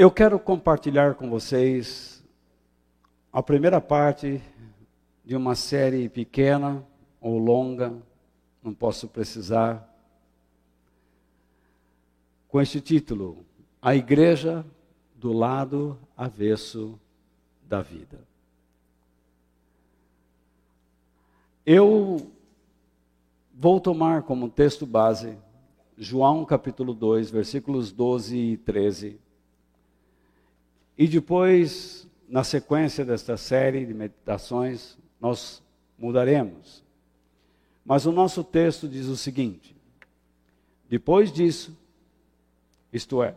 Eu quero compartilhar com vocês a primeira parte de uma série pequena ou longa, não posso precisar, com este título: A Igreja do Lado Avesso da Vida. Eu vou tomar como texto base João capítulo 2, versículos 12 e 13. E depois, na sequência desta série de meditações, nós mudaremos. Mas o nosso texto diz o seguinte: depois disso, isto é,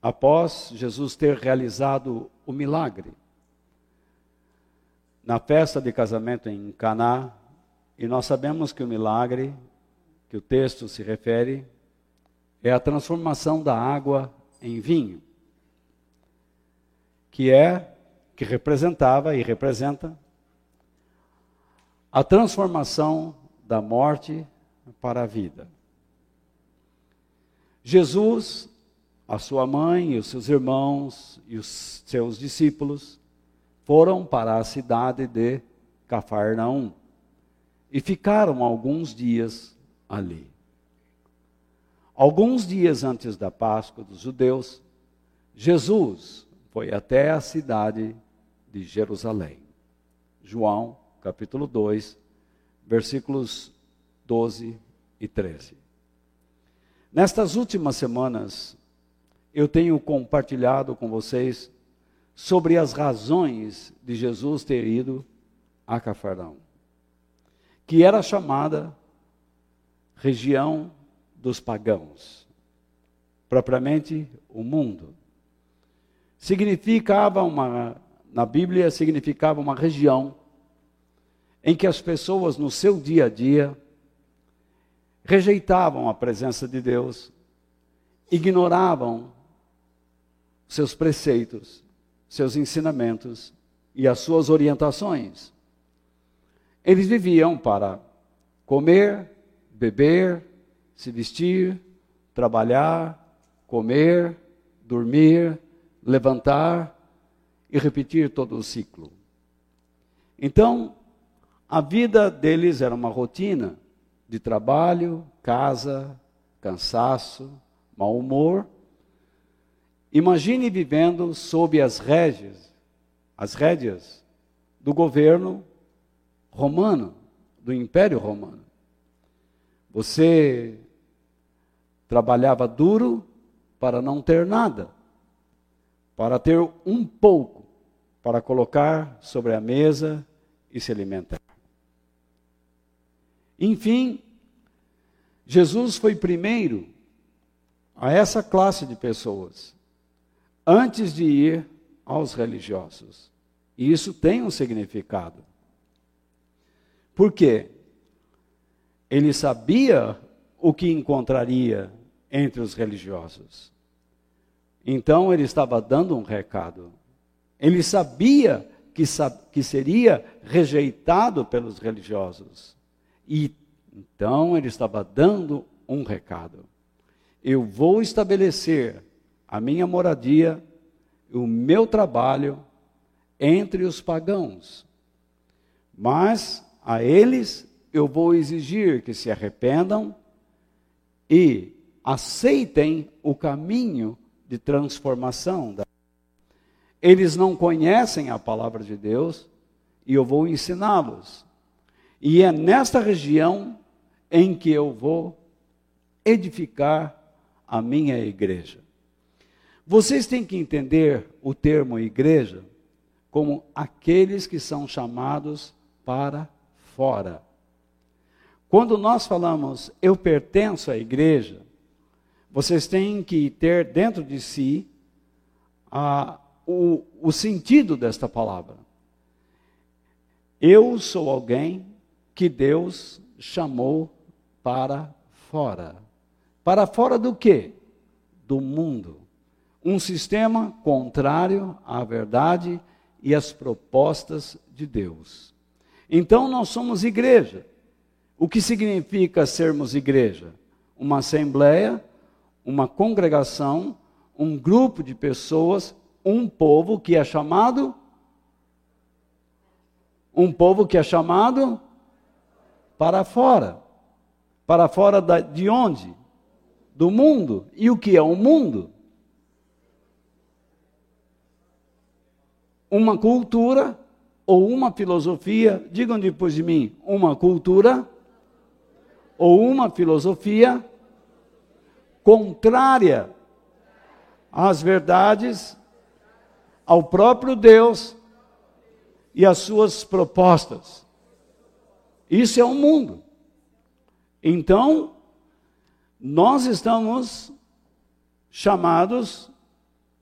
após Jesus ter realizado o milagre na festa de casamento em Caná, e nós sabemos que o milagre que o texto se refere é a transformação da água em vinho, que é que representava e representa a transformação da morte para a vida. Jesus, a sua mãe e os seus irmãos e os seus discípulos foram para a cidade de Cafarnaum e ficaram alguns dias ali. Alguns dias antes da Páscoa dos judeus, Jesus foi até a cidade de Jerusalém. João, capítulo 2, versículos 12 e 13. Nestas últimas semanas, eu tenho compartilhado com vocês sobre as razões de Jesus ter ido a Cafarnaum, que era chamada região dos pagãos, propriamente o mundo. Significava uma, na Bíblia, significava uma região em que as pessoas no seu dia a dia rejeitavam a presença de Deus, ignoravam seus preceitos, seus ensinamentos e as suas orientações. Eles viviam para comer, beber, se vestir, trabalhar, comer, dormir, levantar e repetir todo o ciclo. Então, a vida deles era uma rotina de trabalho, casa, cansaço, mau humor. Imagine vivendo sob as rédeas, as rédeas do governo romano, do Império Romano. Você trabalhava duro para não ter nada, para ter um pouco para colocar sobre a mesa e se alimentar. Enfim, Jesus foi primeiro a essa classe de pessoas, antes de ir aos religiosos. E isso tem um significado. Por quê? Ele sabia o que encontraria entre os religiosos. Então ele estava dando um recado. Ele sabia que, que seria rejeitado pelos religiosos. E então ele estava dando um recado. Eu vou estabelecer a minha moradia, o meu trabalho entre os pagãos. Mas a eles eu vou exigir que se arrependam e aceitem o caminho de transformação. Eles não conhecem a palavra de Deus e eu vou ensiná-los. E é nesta região em que eu vou edificar a minha igreja. Vocês têm que entender o termo igreja como aqueles que são chamados para fora. Quando nós falamos eu pertenço à igreja, vocês têm que ter dentro de si a, o, o sentido desta palavra. Eu sou alguém que Deus chamou para fora. Para fora do quê? Do mundo. Um sistema contrário à verdade e às propostas de Deus. Então nós somos igreja. O que significa sermos igreja? Uma assembleia, uma congregação um grupo de pessoas, um povo que é chamado um povo que é chamado para fora. Para fora da, de onde? Do mundo. E o que é o mundo? Uma cultura ou uma filosofia, digam depois de mim, uma cultura ou uma filosofia contrária às verdades, ao próprio Deus e às suas propostas. Isso é o mundo. Então, nós estamos chamados,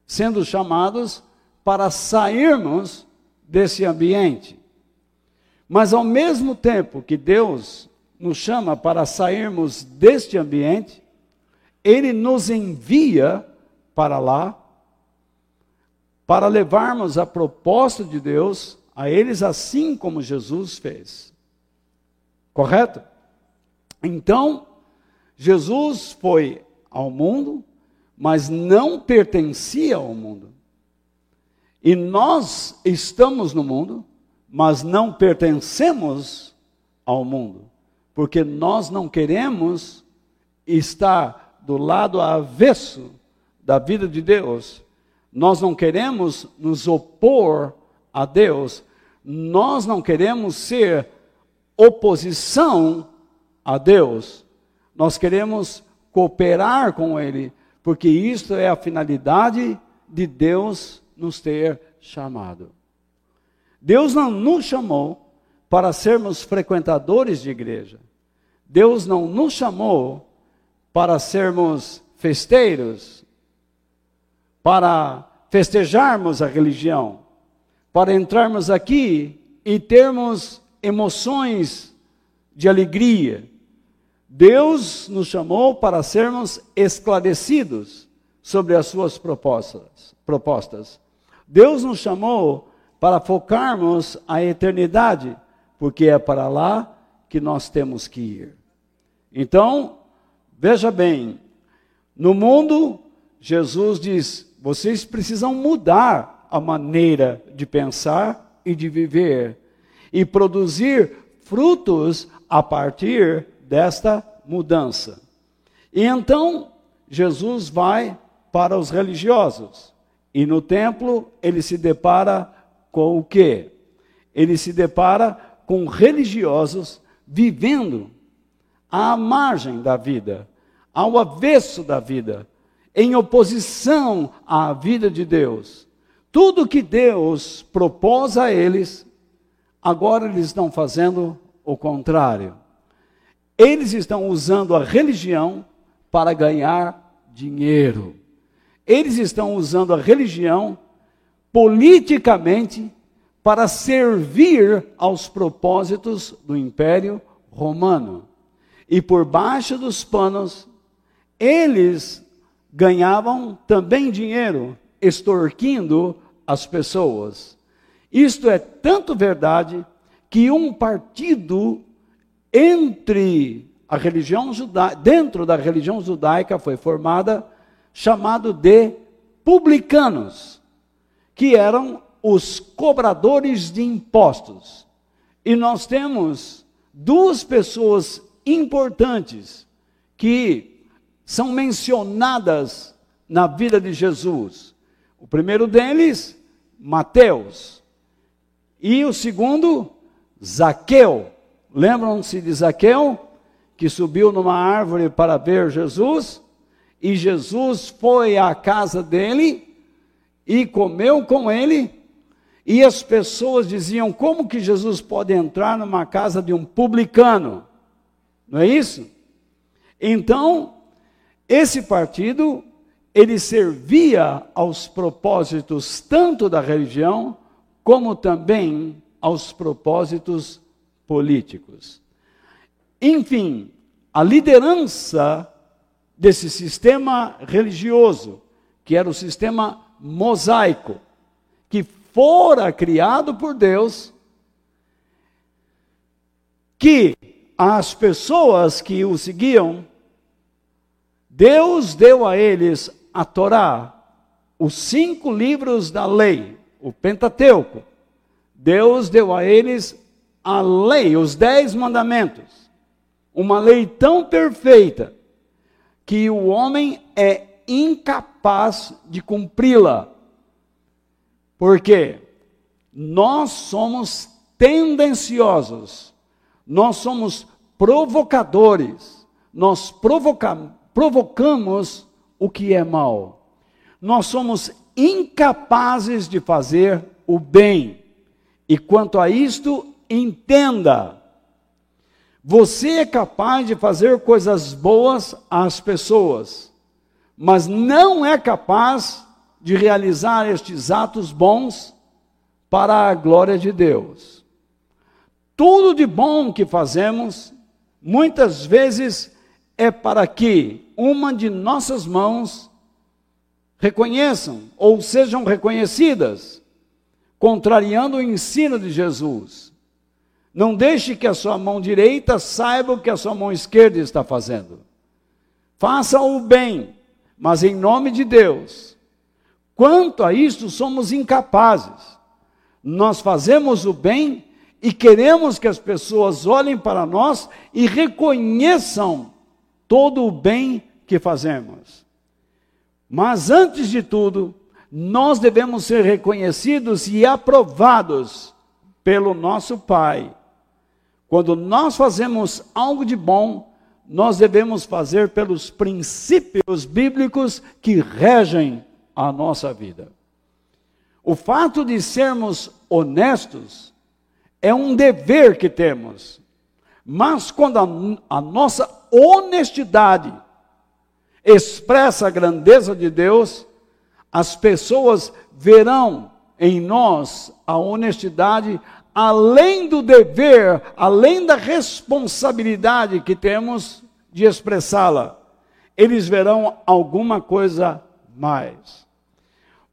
sendo chamados para sairmos desse ambiente. Mas ao mesmo tempo que Deus nos chama para sairmos deste ambiente, Ele nos envia para lá, para levarmos a proposta de Deus a eles, assim como Jesus fez. Correto? Então, Jesus foi ao mundo, mas não pertencia ao mundo. E nós estamos no mundo, mas não pertencemos ao mundo porque nós não queremos estar do lado avesso da vida de Deus. Nós não queremos nos opor a Deus. Nós não queremos ser oposição a Deus. Nós queremos cooperar com Ele, porque isto é a finalidade de Deus nos ter chamado. Deus não nos chamou para sermos frequentadores de igreja. Deus não nos chamou para sermos festeiros, para festejarmos a religião, para entrarmos aqui e termos emoções de alegria. Deus nos chamou para sermos esclarecidos sobre as suas propostas. propostas. Deus nos chamou para focarmos a eternidade, porque é para lá que nós temos que ir. Então, veja bem, no mundo, Jesus diz: vocês precisam mudar a maneira de pensar e de viver, e produzir frutos a partir desta mudança. E então, Jesus vai para os religiosos, e no templo ele se depara com o quê? Ele se depara com religiosos vivendo à margem da vida, ao avesso da vida, em oposição à vida de Deus. Tudo que Deus propôs a eles, agora eles estão fazendo o contrário. Eles estão usando a religião para ganhar dinheiro. Eles estão usando a religião politicamente para servir aos propósitos do Império Romano. E por baixo dos panos, eles ganhavam também dinheiro, extorquindo as pessoas. Isto é tanto verdade que um partido entre a religião judaica, dentro da religião judaica foi formada chamado de publicanos, que eram os cobradores de impostos. E nós temos duas pessoas importantes que são mencionadas na vida de Jesus. O primeiro deles, Mateus. E o segundo, Zaqueu. Lembram-se de Zaqueu? Que subiu numa árvore para ver Jesus? E Jesus foi à casa dele e comeu com ele e as pessoas diziam: como que Jesus pode entrar numa casa de um publicano? Não é isso? Então, esse partido, ele servia aos propósitos tanto da religião, como também aos propósitos políticos. Enfim, a liderança desse sistema religioso, que era o sistema mosaico, que fora criado por Deus, que as pessoas que o seguiam, Deus deu a eles a Torá, os cinco livros da lei, o Pentateuco, Deus deu a eles a lei, os dez mandamentos. Uma lei tão perfeita que o homem é incapaz de cumpri-la. Por quê? Nós somos tendenciosos, nós somos provocadores, nós provoca provocamos o que é mal. Nós somos incapazes de fazer o bem. E quanto a isto, entenda: você é capaz de fazer coisas boas às pessoas, mas não é capaz de realizar estes atos bons para a glória de Deus. Tudo de bom que fazemos, muitas vezes é para que uma de nossas mãos reconheçam ou sejam reconhecidas, contrariando o ensino de Jesus. Não deixe que a sua mão direita saiba o que a sua mão esquerda está fazendo. Faça o bem, mas em nome de Deus. Quanto a isto, somos incapazes. Nós fazemos o bem e queremos que as pessoas olhem para nós e reconheçam todo o bem que fazemos. Mas antes de tudo, nós devemos ser reconhecidos e aprovados pelo nosso Pai. Quando nós fazemos algo de bom, nós devemos fazer pelos princípios bíblicos que regem a nossa vida. O fato de sermos honestos é um dever que temos. Mas quando a, a nossa honestidade expressa a grandeza de Deus, as pessoas verão em nós a honestidade, além do dever, além da responsabilidade que temos de expressá-la. Eles verão alguma coisa mais.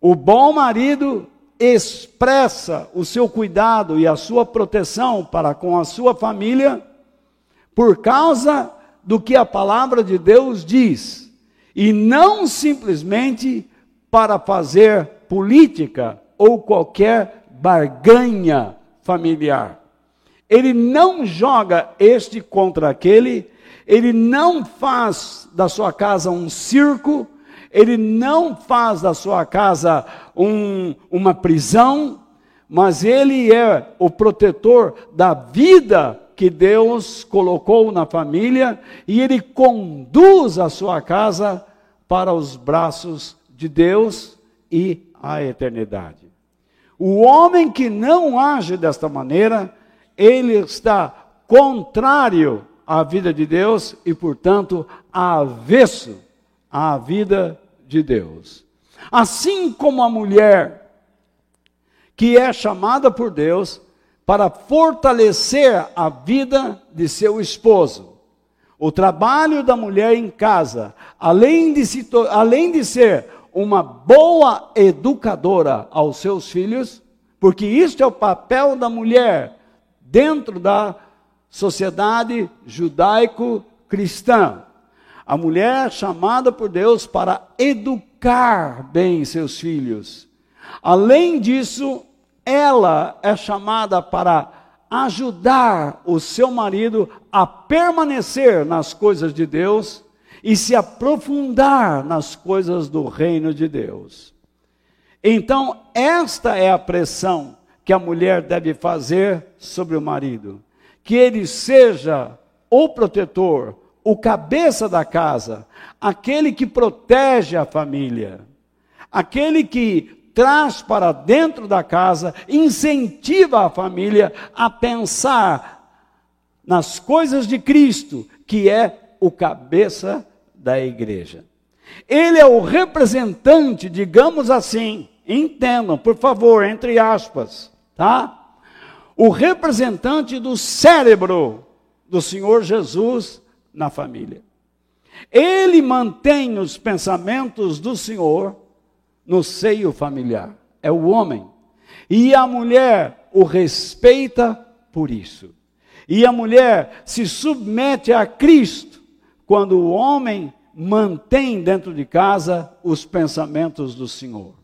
O bom marido expressa o seu cuidado e a sua proteção para com a sua família por causa do que a palavra de Deus diz, e não simplesmente para fazer política ou qualquer barganha familiar. Ele não joga este contra aquele, ele não faz da sua casa um circo, ele não faz da sua casa um, uma prisão, mas ele é o protetor da vida que Deus colocou na família e ele conduz a sua casa para os braços de Deus e a eternidade. O homem que não age desta maneira, ele está contrário à vida de Deus e, portanto, avesso à vida de Deus. Assim como a mulher que é chamada por Deus para fortalecer a vida de seu esposo. O trabalho da mulher em casa, além de, se, além de ser uma boa educadora aos seus filhos, porque isto é o papel da mulher dentro da sociedade judaico-cristã. A mulher chamada por Deus para educar bem seus filhos. Além disso, ela é chamada para ajudar o seu marido a permanecer nas coisas de Deus e se aprofundar nas coisas do reino de Deus. Então, esta é a pressão que a mulher deve fazer sobre o marido: que ele seja o protetor, o cabeça da casa, aquele que protege a família, aquele que traz para dentro da casa, incentiva a família a pensar nas coisas de Cristo, que é o cabeça da igreja. Ele é o representante, digamos assim, entendam, por favor, entre aspas, tá? O representante do cérebro do Senhor Jesus na família. Ele mantém os pensamentos do Senhor no seio familiar. É o homem. E a mulher o respeita por isso. E a mulher se submete a Cristo quando o homem mantém dentro de casa os pensamentos do Senhor.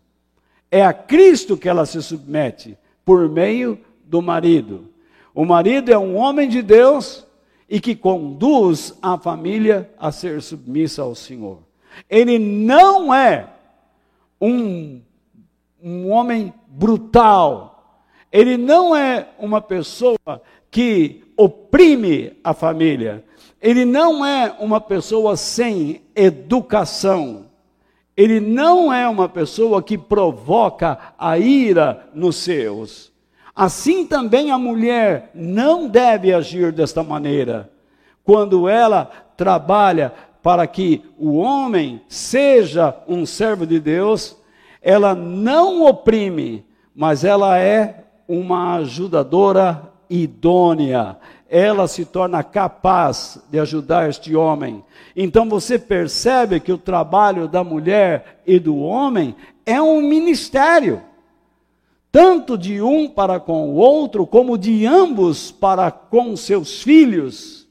É a Cristo que ela se submete por meio do marido. O marido é um homem de Deus e que conduz a família a ser submissa ao Senhor. Ele não é um, um homem brutal, ele não é uma pessoa que oprime a família, ele não é uma pessoa sem educação, ele não é uma pessoa que provoca a ira nos seus. Assim também a mulher não deve agir desta maneira. Quando ela trabalha para que o homem seja um servo de Deus, ela não oprime, mas ela é uma ajudadora idônea. Ela se torna capaz de ajudar este homem. Então você percebe que o trabalho da mulher e do homem é um ministério, tanto de um para com o outro, como de ambos para com seus filhos.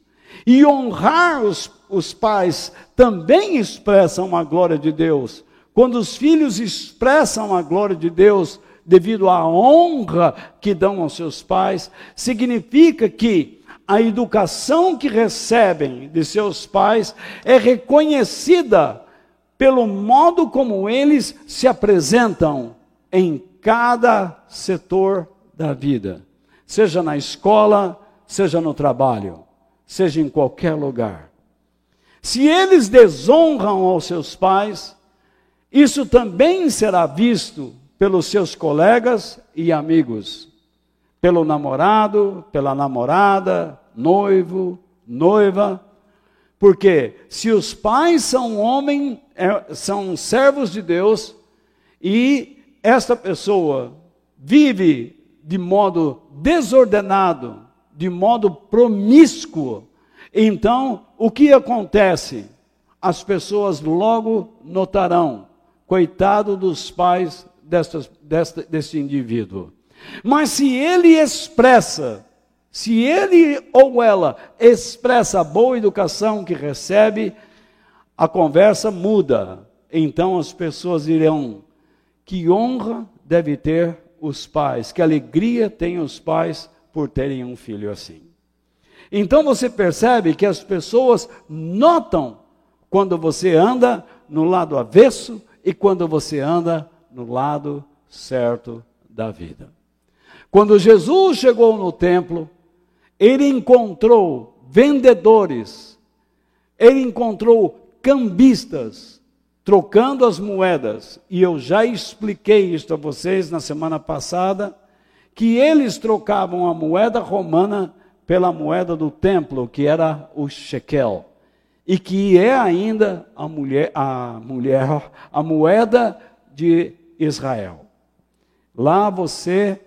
E honrar os, os pais também expressam a glória de Deus. Quando os filhos expressam a glória de Deus devido à honra que dão aos seus pais, significa que a educação que recebem de seus pais é reconhecida pelo modo como eles se apresentam em cada setor da vida, seja na escola, seja no trabalho, seja em qualquer lugar. Se eles desonram aos seus pais, isso também será visto pelos seus colegas e amigos, pelo namorado, pela namorada, noivo, noiva. Porque se os pais são homens, é, são servos de Deus, e esta pessoa vive de modo desordenado, de modo promíscuo, então o que acontece? As pessoas logo notarão Coitado dos pais desta, desta, deste indivíduo. Mas se ele expressa, se ele ou ela expressa a boa educação que recebe, a conversa muda. Então as pessoas dirão: que honra deve ter os pais, que alegria tem os pais por terem um filho assim. Então você percebe que as pessoas notam quando você anda no lado avesso e quando você anda no lado certo da vida. Quando Jesus chegou no templo, ele encontrou vendedores, ele encontrou cambistas trocando as moedas, e eu já expliquei isso a vocês na semana passada, que eles trocavam a moeda romana pela moeda do templo, que era o shekel e que é ainda a mulher, a mulher, a moeda de Israel. Lá você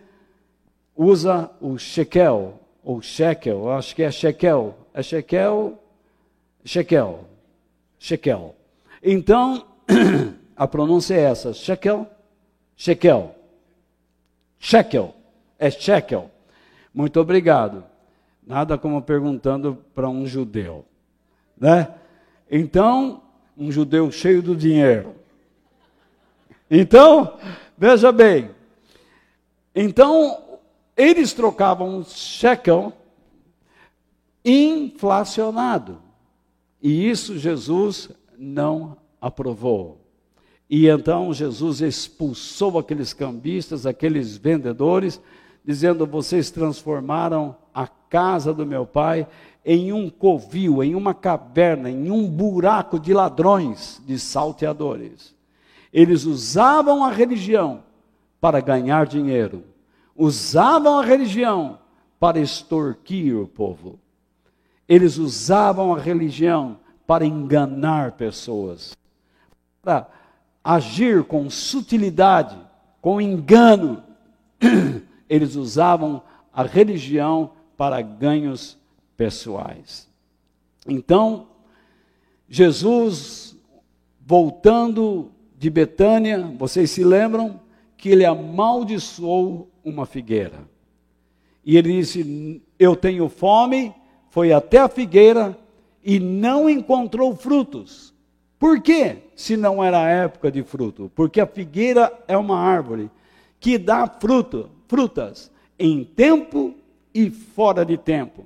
usa o shekel, ou shekel, acho que é shekel, é shekel, shekel, shekel. Então, a pronúncia é essa, shekel, shekel, shekel, é shekel. Muito obrigado. Nada como perguntando para um judeu né? Então, um judeu cheio do dinheiro. Então, veja bem. Então, eles trocavam um shekel inflacionado. E isso Jesus não aprovou. E então Jesus expulsou aqueles cambistas, aqueles vendedores, dizendo: Vocês transformaram a casa do meu pai em um covil, em uma caverna, em um buraco de ladrões, de salteadores. Eles usavam a religião para ganhar dinheiro, usavam a religião para extorquir o povo. Eles usavam a religião para enganar pessoas, para agir com sutilidade, com engano. Eles usavam a religião para ganhos pessoais. Então, Jesus, voltando de Betânia, vocês se lembram que ele amaldiçoou uma figueira. E ele disse: Eu tenho fome, foi até a figueira e não encontrou frutos. Por quê? Se não era época de fruto? Porque a figueira é uma árvore que dá fruto, frutas em tempo e fora de tempo.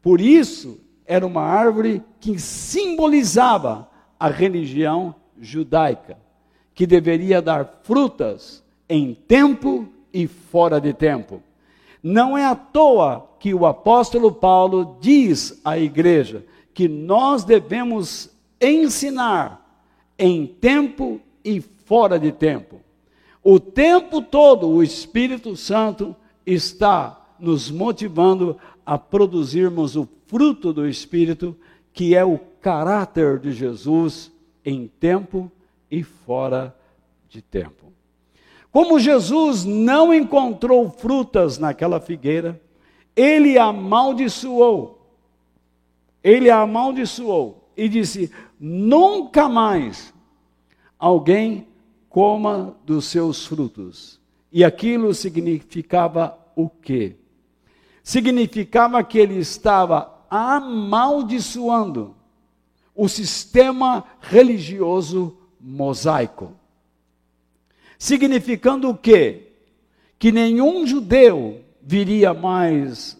Por isso, era uma árvore que simbolizava a religião judaica, que deveria dar frutas em tempo e fora de tempo. Não é à toa que o apóstolo Paulo diz à igreja que nós devemos ensinar em tempo e fora de tempo. O tempo todo o Espírito Santo está nos motivando a produzirmos o fruto do Espírito, que é o caráter de Jesus em tempo e fora de tempo. Como Jesus não encontrou frutas naquela figueira, ele amaldiçoou. Ele amaldiçoou e disse: Nunca mais alguém coma dos seus frutos. E aquilo significava o quê? Significava que ele estava amaldiçoando o sistema religioso mosaico. Significando o quê? Que nenhum judeu viria mais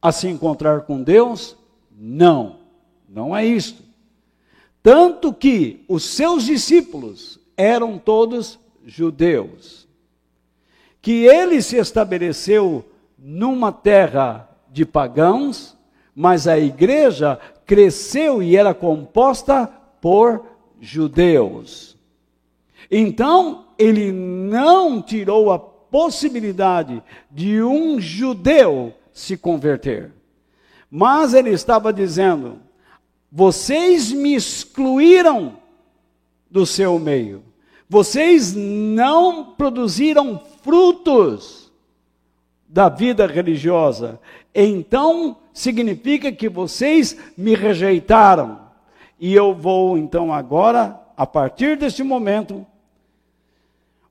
a se encontrar com Deus? Não, não é isto. Tanto que os seus discípulos eram todos judeus. Que ele se estabeleceu numa terra de pagãos, mas a igreja cresceu e era composta por judeus. Então, ele não tirou a possibilidade de um judeu se converter. Mas ele estava dizendo: vocês me excluíram do seu meio. Vocês não produziram frutos da vida religiosa. Então, significa que vocês me rejeitaram. E eu vou, então, agora, a partir deste momento,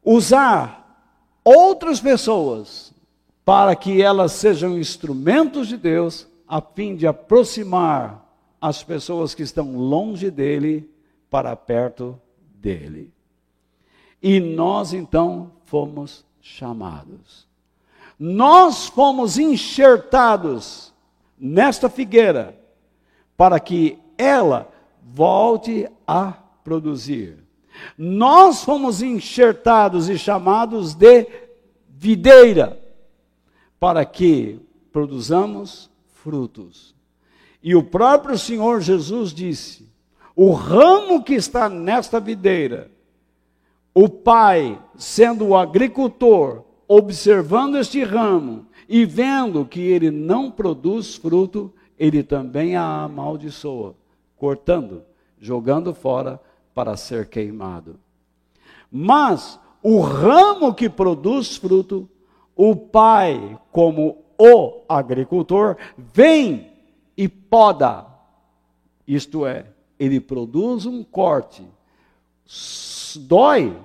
usar outras pessoas para que elas sejam instrumentos de Deus, a fim de aproximar as pessoas que estão longe dele para perto dele. E nós então fomos chamados. Nós fomos enxertados nesta figueira para que ela volte a produzir. Nós fomos enxertados e chamados de videira para que produzamos frutos. E o próprio Senhor Jesus disse: o ramo que está nesta videira, o pai, sendo o agricultor, observando este ramo e vendo que ele não produz fruto, ele também a amaldiçoa, cortando, jogando fora para ser queimado. Mas o ramo que produz fruto, o pai, como o agricultor, vem e poda. Isto é, ele produz um corte. Dói,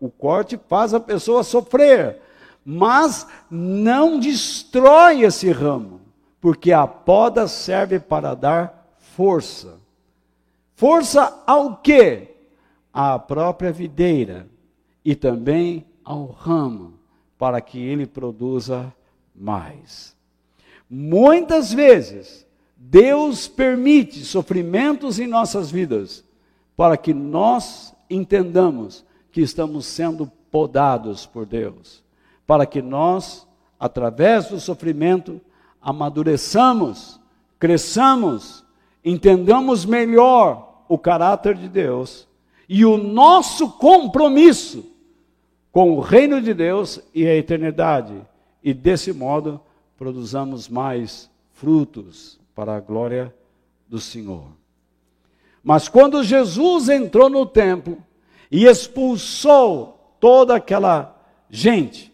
o corte faz a pessoa sofrer, mas não destrói esse ramo, porque a poda serve para dar força. Força ao quê? À própria videira e também ao ramo, para que ele produza mais. Muitas vezes, Deus permite sofrimentos em nossas vidas para que nós entendamos que estamos sendo podados por Deus, para que nós, através do sofrimento, amadureçamos, cresçamos, entendamos melhor o caráter de Deus e o nosso compromisso com o reino de Deus e a eternidade, e desse modo produzamos mais frutos para a glória do Senhor. Mas quando Jesus entrou no templo e expulsou toda aquela gente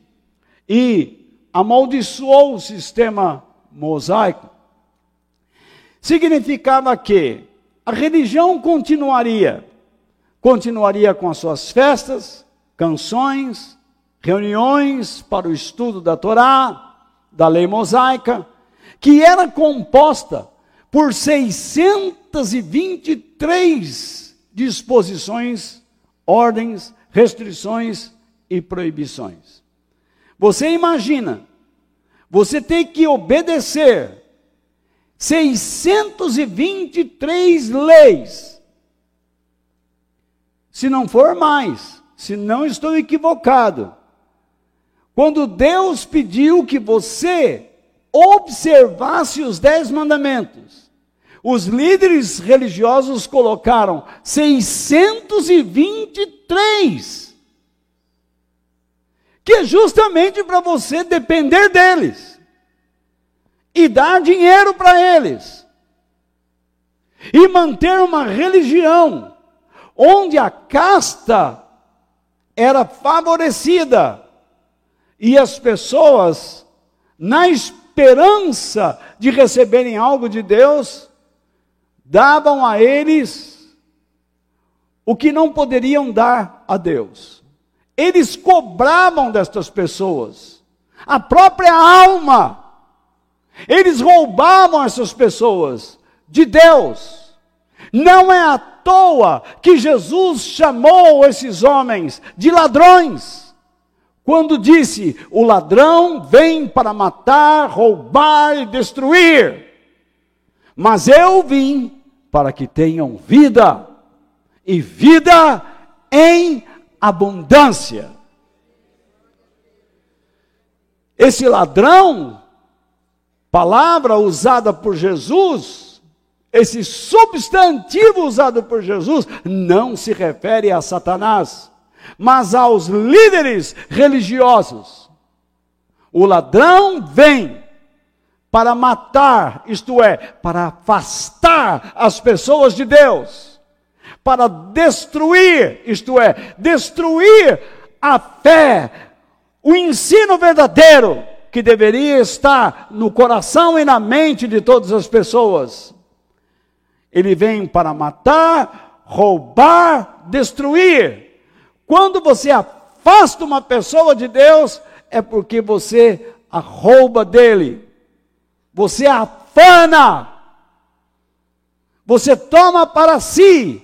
e amaldiçoou o sistema mosaico, significava que a religião continuaria, continuaria com as suas festas, canções, reuniões para o estudo da Torá, da lei mosaica, que era composta por 623 três disposições, ordens, restrições e proibições. Você imagina, você tem que obedecer 623 leis. Se não for mais, se não estou equivocado. Quando Deus pediu que você observasse os dez mandamentos, os líderes religiosos colocaram 623, que é justamente para você depender deles e dar dinheiro para eles e manter uma religião onde a casta era favorecida e as pessoas, na esperança de receberem algo de Deus, davam a eles o que não poderiam dar a Deus. Eles cobravam destas pessoas a própria alma. Eles roubavam essas pessoas de Deus. Não é à toa que Jesus chamou esses homens de ladrões. Quando disse: O ladrão vem para matar, roubar e destruir. Mas eu vim para que tenham vida, e vida em abundância. Esse ladrão, palavra usada por Jesus, esse substantivo usado por Jesus, não se refere a Satanás mas aos líderes religiosos. O ladrão vem para matar, isto é, para afastar as pessoas de Deus, para destruir, isto é, destruir a fé, o ensino verdadeiro que deveria estar no coração e na mente de todas as pessoas. Ele vem para matar, roubar, destruir. Quando você afasta uma pessoa de Deus, é porque você a rouba dele. Você a afana. Você toma para si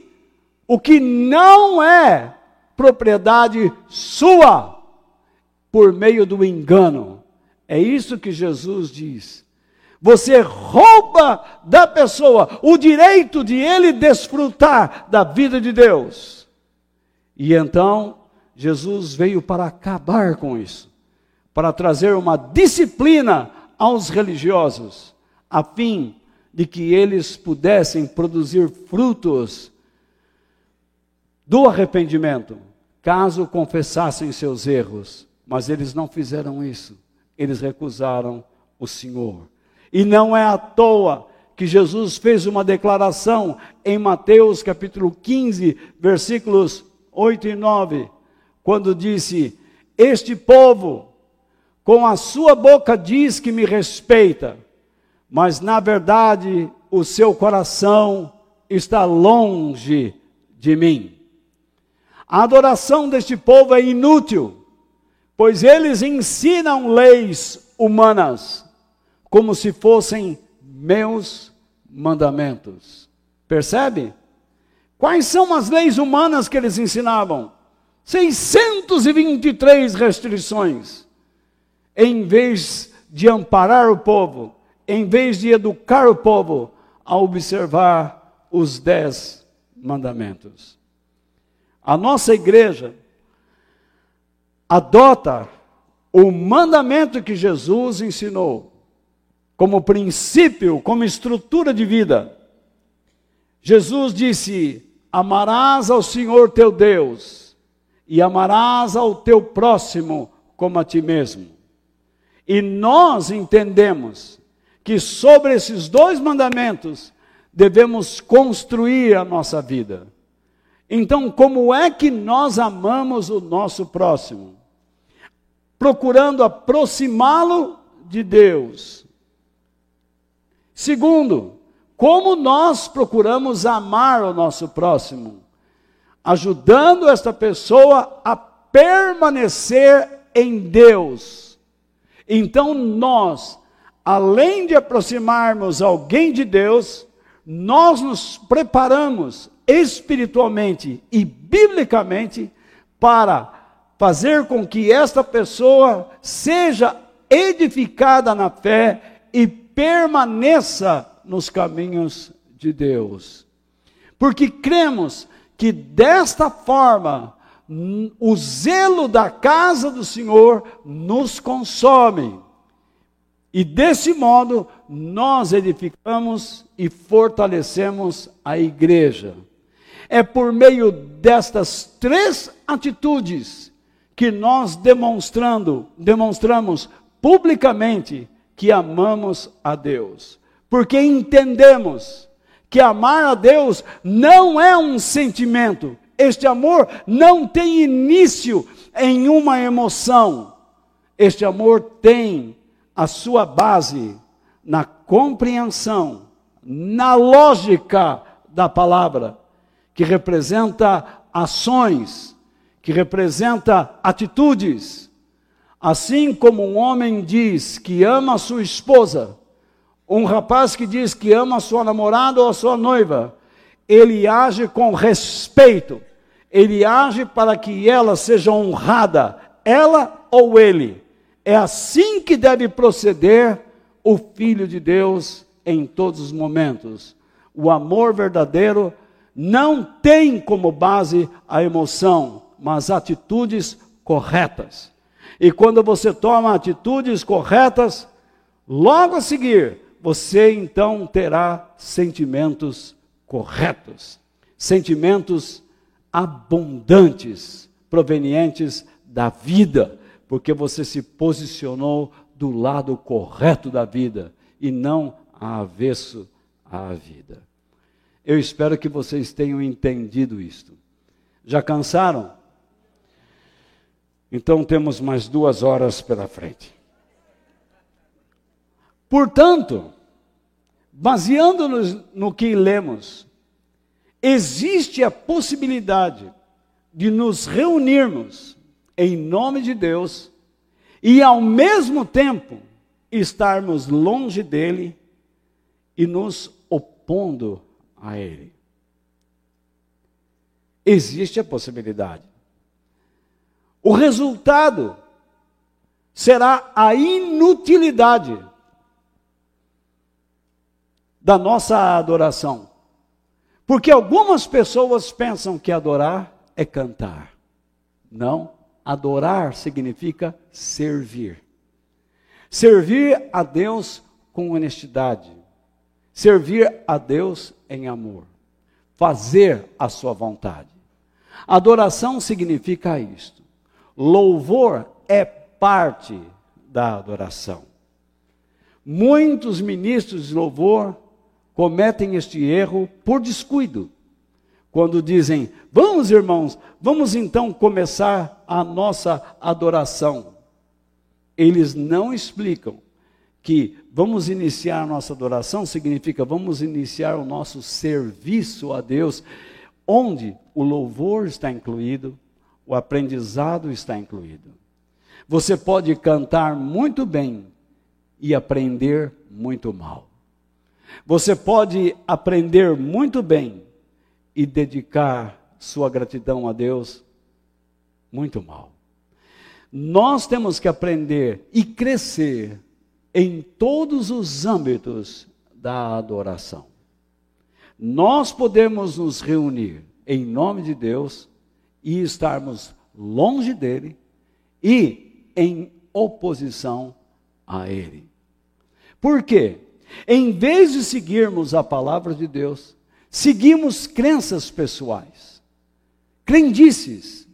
o que não é propriedade sua por meio do engano. É isso que Jesus diz. Você rouba da pessoa o direito de ele desfrutar da vida de Deus. E então, Jesus veio para acabar com isso, para trazer uma disciplina aos religiosos, a fim de que eles pudessem produzir frutos do arrependimento, caso confessassem seus erros. Mas eles não fizeram isso, eles recusaram o Senhor. E não é à toa que Jesus fez uma declaração em Mateus capítulo 15, versículos 8 e 9, quando disse: Este povo, com a sua boca diz que me respeita, mas na verdade o seu coração está longe de mim. A adoração deste povo é inútil, pois eles ensinam leis humanas como se fossem meus mandamentos. Percebe? Quais são as leis humanas que eles ensinavam? 623 restrições. Em vez de amparar o povo, em vez de educar o povo a observar os dez mandamentos. A nossa igreja adota o mandamento que Jesus ensinou como princípio, como estrutura de vida. Jesus disse: Amarás ao Senhor teu Deus e amarás ao teu próximo como a ti mesmo. E nós entendemos que sobre esses dois mandamentos devemos construir a nossa vida. Então, como é que nós amamos o nosso próximo? Procurando aproximá-lo de Deus. Segundo, como nós procuramos amar o nosso próximo? Ajudando esta pessoa a permanecer em Deus. Então nós, além de aproximarmos alguém de Deus, nós nos preparamos espiritualmente e biblicamente para fazer com que esta pessoa seja edificada na fé e permaneça nos caminhos de Deus. Porque cremos que desta forma o zelo da casa do Senhor nos consome. E desse modo nós edificamos e fortalecemos a igreja. É por meio destas três atitudes que nós demonstrando, demonstramos publicamente que amamos a Deus. Porque entendemos que amar a Deus não é um sentimento. Este amor não tem início em uma emoção. Este amor tem a sua base na compreensão, na lógica da palavra, que representa ações, que representa atitudes. Assim como um homem diz que ama a sua esposa, um rapaz que diz que ama a sua namorada ou a sua noiva, ele age com respeito, ele age para que ela seja honrada, ela ou ele. É assim que deve proceder o Filho de Deus em todos os momentos. O amor verdadeiro não tem como base a emoção, mas atitudes corretas. E quando você toma atitudes corretas, logo a seguir, você então terá sentimentos corretos, sentimentos abundantes, provenientes da vida, porque você se posicionou do lado correto da vida e não avesso à vida. Eu espero que vocês tenham entendido isto. Já cansaram? Então temos mais duas horas pela frente. Portanto, baseando-nos no que lemos, existe a possibilidade de nos reunirmos em nome de Deus e, ao mesmo tempo, estarmos longe dele e nos opondo a ele. Existe a possibilidade. O resultado será a inutilidade da nossa adoração. Porque algumas pessoas pensam que adorar é cantar. Não, adorar significa servir. Servir a Deus com honestidade. Servir a Deus em amor. Fazer a sua vontade. Adoração significa isto. Louvor é parte da adoração. Muitos ministros de louvor cometem este erro por descuido. Quando dizem, vamos irmãos, vamos então começar a nossa adoração. Eles não explicam que vamos iniciar a nossa adoração significa vamos iniciar o nosso serviço a Deus, onde o louvor está incluído, o aprendizado está incluído. Você pode cantar muito bem e aprender muito mal. Você pode aprender muito bem e dedicar sua gratidão a Deus muito mal. Nós temos que aprender e crescer em todos os âmbitos da adoração. Nós podemos nos reunir em nome de Deus e estarmos longe dele e em oposição a ele. Por quê? Em vez de seguirmos a palavra de Deus, seguimos crenças pessoais, crendices.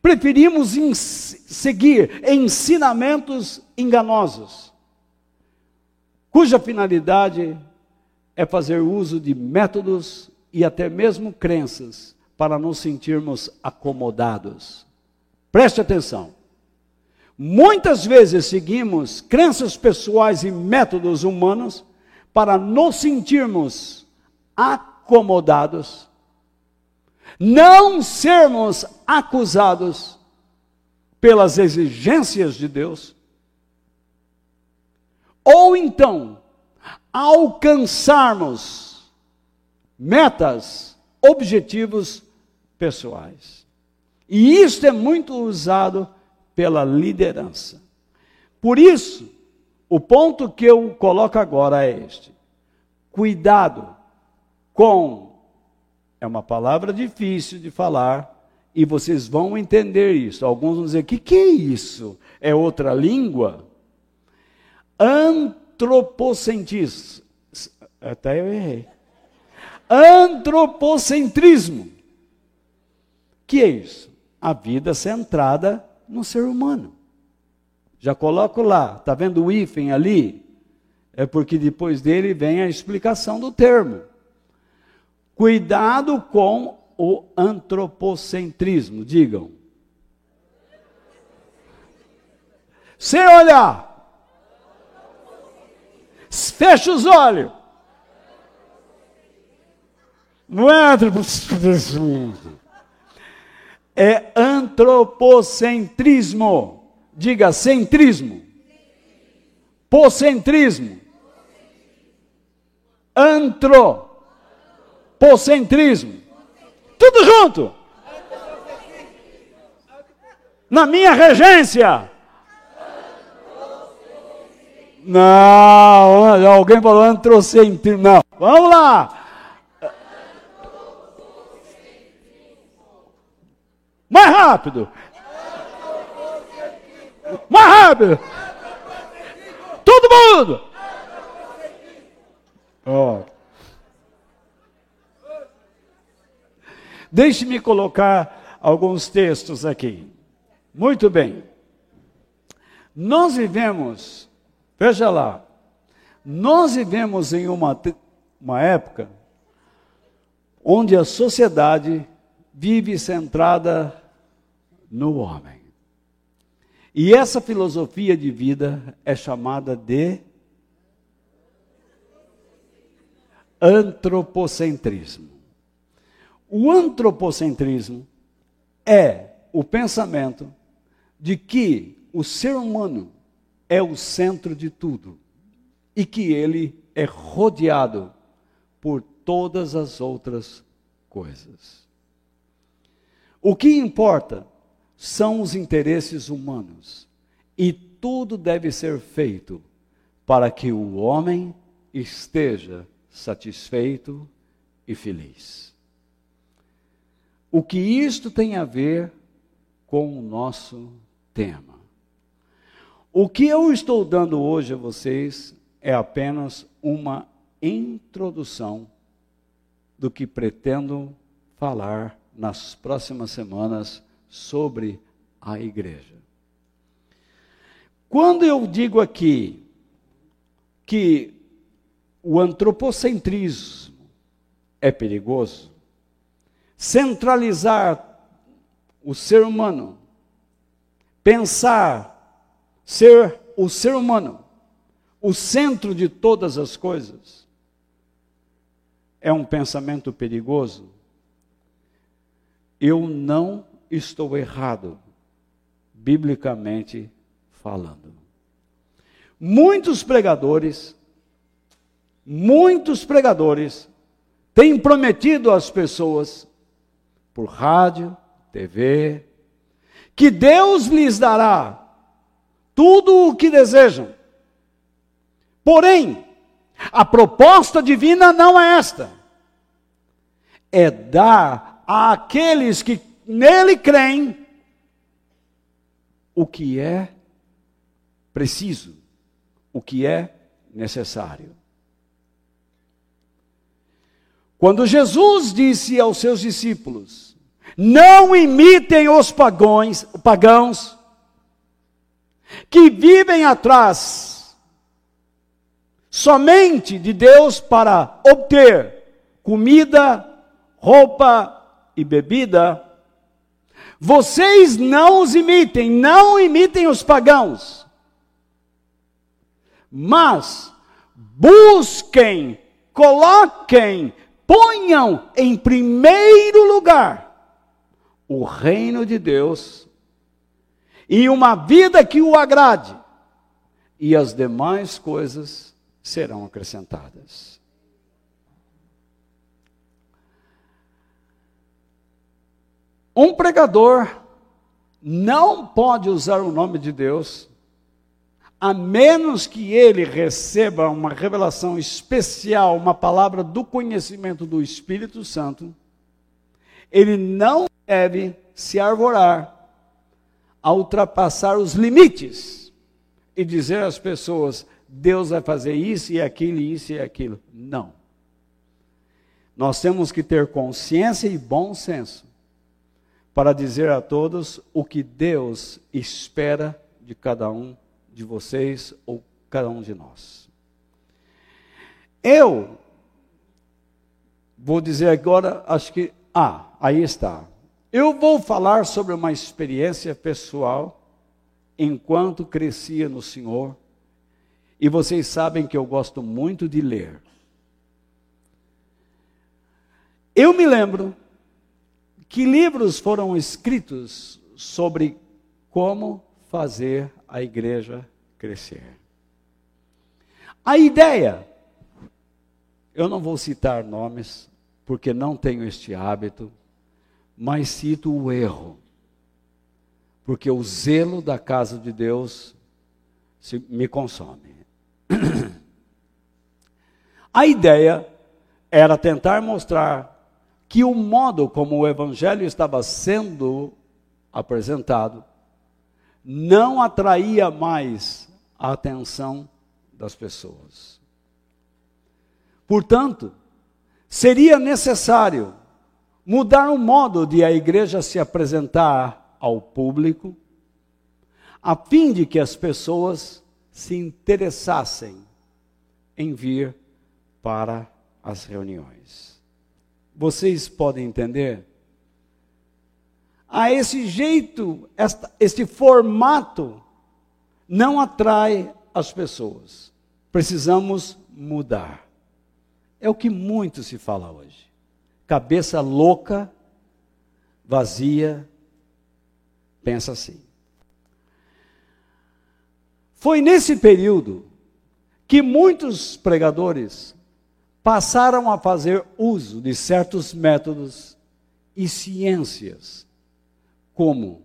Preferimos seguir ensinamentos enganosos, cuja finalidade é fazer uso de métodos e até mesmo crenças para nos sentirmos acomodados. Preste atenção. Muitas vezes seguimos crenças pessoais e métodos humanos para nos sentirmos acomodados, não sermos acusados pelas exigências de Deus, ou então alcançarmos metas, objetivos pessoais. E isso é muito usado pela liderança. Por isso, o ponto que eu coloco agora é este: cuidado com. É uma palavra difícil de falar, e vocês vão entender isso. Alguns vão dizer: o que, que é isso? É outra língua? Antropocentrismo. Até eu errei. Antropocentrismo. Que é isso? A vida centrada no ser humano. Já coloco lá, está vendo o hífen ali? É porque depois dele vem a explicação do termo. Cuidado com o antropocentrismo, digam. Sem olhar. Fecha os olhos. Não antropocentrismo. É antropocentrismo. Diga centrismo. Pocentrismo. Antropocentrismo. Tudo junto. Na minha regência. Não, alguém falou antrocentrismo. Não, vamos lá. Mais rápido. Mais rápido. Todo mundo. Oh. Deixe-me colocar alguns textos aqui. Muito bem. Nós vivemos, veja lá, nós vivemos em uma, uma época onde a sociedade vive centrada no homem. E essa filosofia de vida é chamada de antropocentrismo. O antropocentrismo é o pensamento de que o ser humano é o centro de tudo e que ele é rodeado por todas as outras coisas. O que importa são os interesses humanos. E tudo deve ser feito para que o homem esteja satisfeito e feliz. O que isto tem a ver com o nosso tema? O que eu estou dando hoje a vocês é apenas uma introdução do que pretendo falar nas próximas semanas sobre a igreja. Quando eu digo aqui que o antropocentrismo é perigoso, centralizar o ser humano, pensar ser o ser humano o centro de todas as coisas, é um pensamento perigoso. Eu não estou errado, biblicamente falando. Muitos pregadores, muitos pregadores têm prometido às pessoas, por rádio, TV, que Deus lhes dará tudo o que desejam. Porém, a proposta divina não é esta. É dar àqueles que nele creem o que é preciso, o que é necessário. Quando Jesus disse aos seus discípulos: Não imitem os pagões, pagãos que vivem atrás somente de Deus para obter comida, roupa e bebida, vocês não os imitem, não imitem os pagãos. Mas busquem, coloquem, ponham em primeiro lugar o reino de Deus e uma vida que o agrade, e as demais coisas serão acrescentadas. Um pregador não pode usar o nome de Deus a menos que ele receba uma revelação especial, uma palavra do conhecimento do Espírito Santo, ele não deve se arvorar a ultrapassar os limites e dizer às pessoas: Deus vai fazer isso e aquilo, isso e aquilo. Não. Nós temos que ter consciência e bom senso para dizer a todos o que Deus espera de cada um de vocês ou cada um de nós. Eu vou dizer agora, acho que. Ah, aí está. Eu vou falar sobre uma experiência pessoal enquanto crescia no Senhor. E vocês sabem que eu gosto muito de ler. Eu me lembro que livros foram escritos sobre como fazer a igreja crescer. A ideia, eu não vou citar nomes, porque não tenho este hábito, mas cito o erro. Porque o zelo da casa de Deus me consome. A ideia era tentar mostrar que o modo como o evangelho estava sendo apresentado não atraía mais a atenção das pessoas. Portanto, seria necessário mudar o modo de a igreja se apresentar ao público, a fim de que as pessoas se interessassem em vir para as reuniões. Vocês podem entender? a esse jeito, esta, este formato, não atrai as pessoas. Precisamos mudar. É o que muito se fala hoje. Cabeça louca, vazia, pensa assim. Foi nesse período que muitos pregadores passaram a fazer uso de certos métodos e ciências como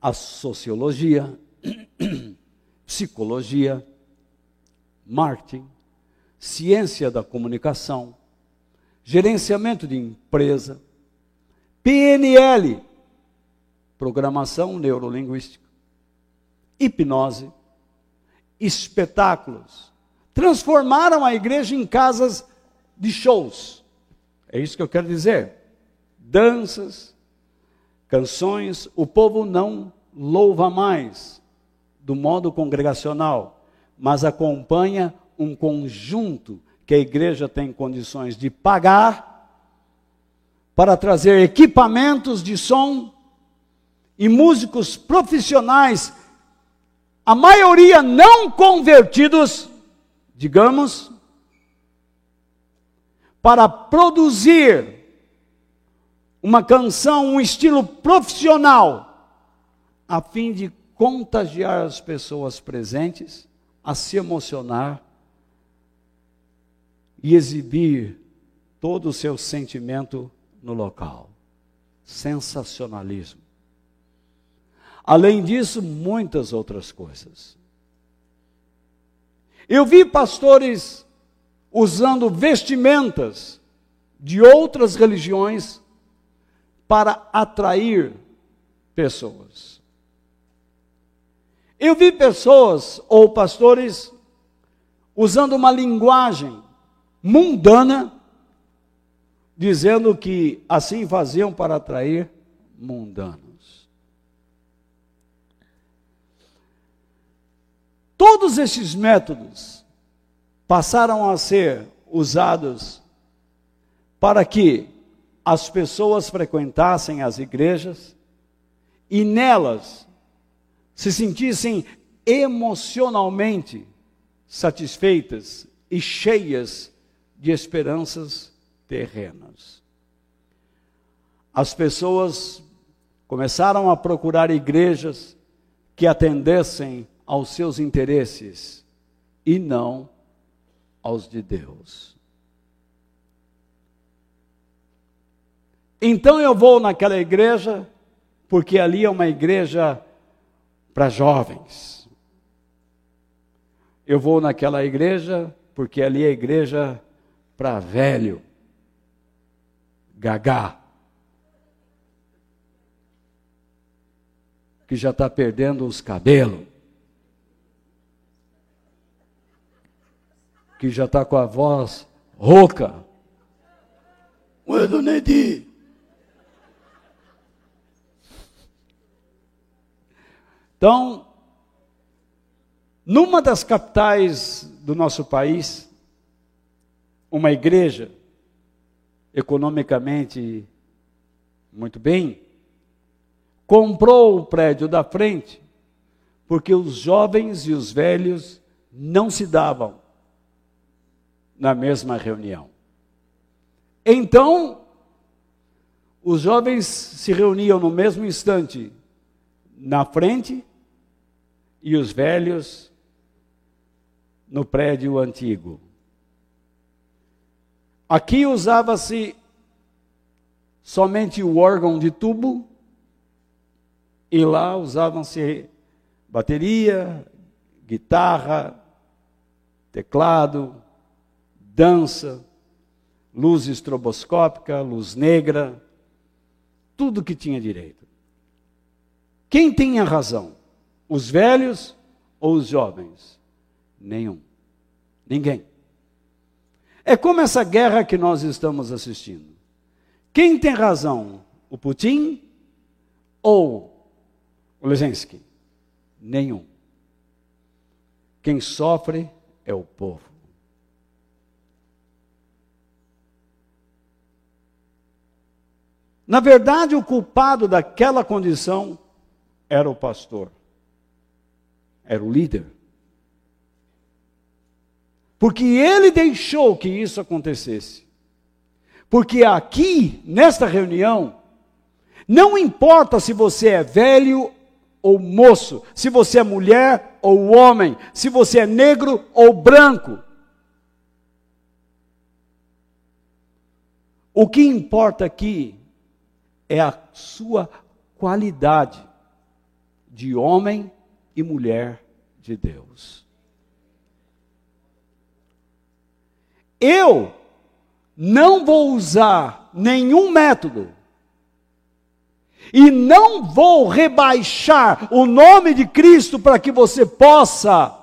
a sociologia, psicologia, marketing, ciência da comunicação, gerenciamento de empresa, PNL, programação neurolinguística, hipnose, espetáculos, transformaram a igreja em casas de shows. É isso que eu quero dizer. Danças, canções, o povo não louva mais do modo congregacional, mas acompanha um conjunto que a igreja tem condições de pagar para trazer equipamentos de som e músicos profissionais, a maioria não convertidos, digamos, para produzir uma canção, um estilo profissional, a fim de contagiar as pessoas presentes a se emocionar e exibir todo o seu sentimento no local. Sensacionalismo. Além disso, muitas outras coisas. Eu vi pastores usando vestimentas de outras religiões para atrair pessoas. Eu vi pessoas ou pastores usando uma linguagem mundana, dizendo que assim faziam para atrair mundanos. Todos esses métodos passaram a ser usados para que as pessoas frequentassem as igrejas e nelas se sentissem emocionalmente satisfeitas e cheias de esperanças terrenas. As pessoas começaram a procurar igrejas que atendessem aos seus interesses e não aos de Deus. Então eu vou naquela igreja porque ali é uma igreja para jovens. Eu vou naquela igreja porque ali é igreja para velho, gagá, que já está perdendo os cabelos, que já está com a voz rouca. Edi. Então, numa das capitais do nosso país, uma igreja economicamente muito bem, comprou o prédio da frente, porque os jovens e os velhos não se davam na mesma reunião. Então, os jovens se reuniam no mesmo instante na frente e os velhos no prédio antigo. Aqui usava-se somente o órgão de tubo e lá usavam-se bateria, guitarra, teclado, dança, luz estroboscópica, luz negra, tudo que tinha direito. Quem tinha razão? Os velhos ou os jovens? Nenhum. Ninguém. É como essa guerra que nós estamos assistindo. Quem tem razão? O Putin ou o Lezensky? Nenhum. Quem sofre é o povo. Na verdade, o culpado daquela condição era o pastor, era o líder. Porque ele deixou que isso acontecesse. Porque aqui, nesta reunião, não importa se você é velho ou moço, se você é mulher ou homem, se você é negro ou branco. O que importa aqui é a sua qualidade de homem e mulher de Deus. Eu não vou usar nenhum método e não vou rebaixar o nome de Cristo para que você possa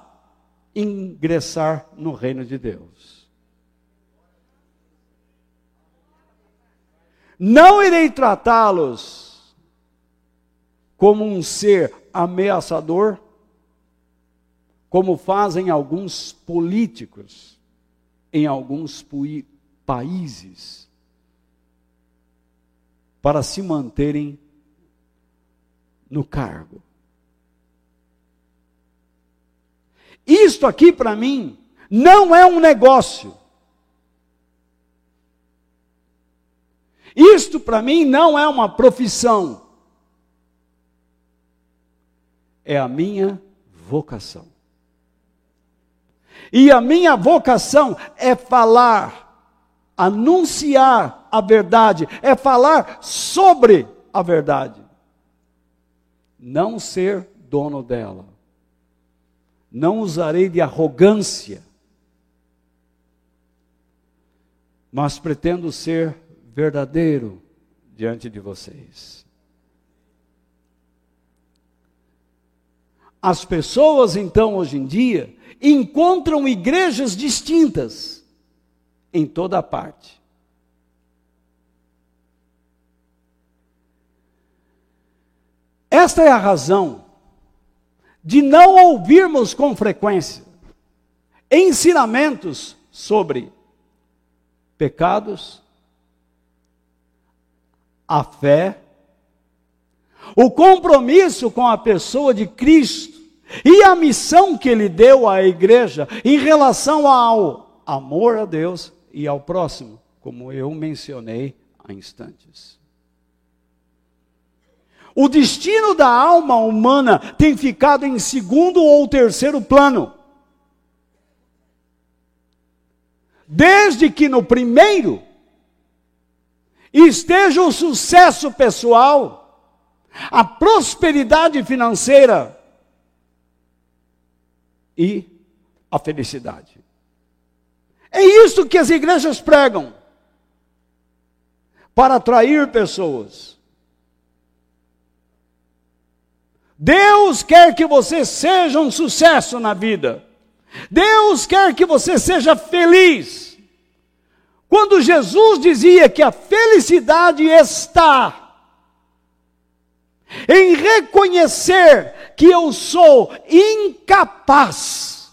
ingressar no reino de Deus. Não irei tratá-los como um ser ameaçador, como fazem alguns políticos em alguns países, para se manterem no cargo. Isto aqui para mim não é um negócio. Isto para mim não é uma profissão, é a minha vocação. E a minha vocação é falar, anunciar a verdade, é falar sobre a verdade. Não ser dono dela. Não usarei de arrogância, mas pretendo ser verdadeiro diante de vocês. As pessoas, então, hoje em dia, encontram igrejas distintas em toda parte. Esta é a razão de não ouvirmos com frequência ensinamentos sobre pecados, a fé, o compromisso com a pessoa de Cristo e a missão que ele deu à igreja em relação ao amor a Deus e ao próximo, como eu mencionei há instantes. O destino da alma humana tem ficado em segundo ou terceiro plano. Desde que no primeiro esteja o sucesso pessoal, a prosperidade financeira e a felicidade. É isso que as igrejas pregam para atrair pessoas. Deus quer que você seja um sucesso na vida. Deus quer que você seja feliz. Quando Jesus dizia que a felicidade está em reconhecer que eu sou incapaz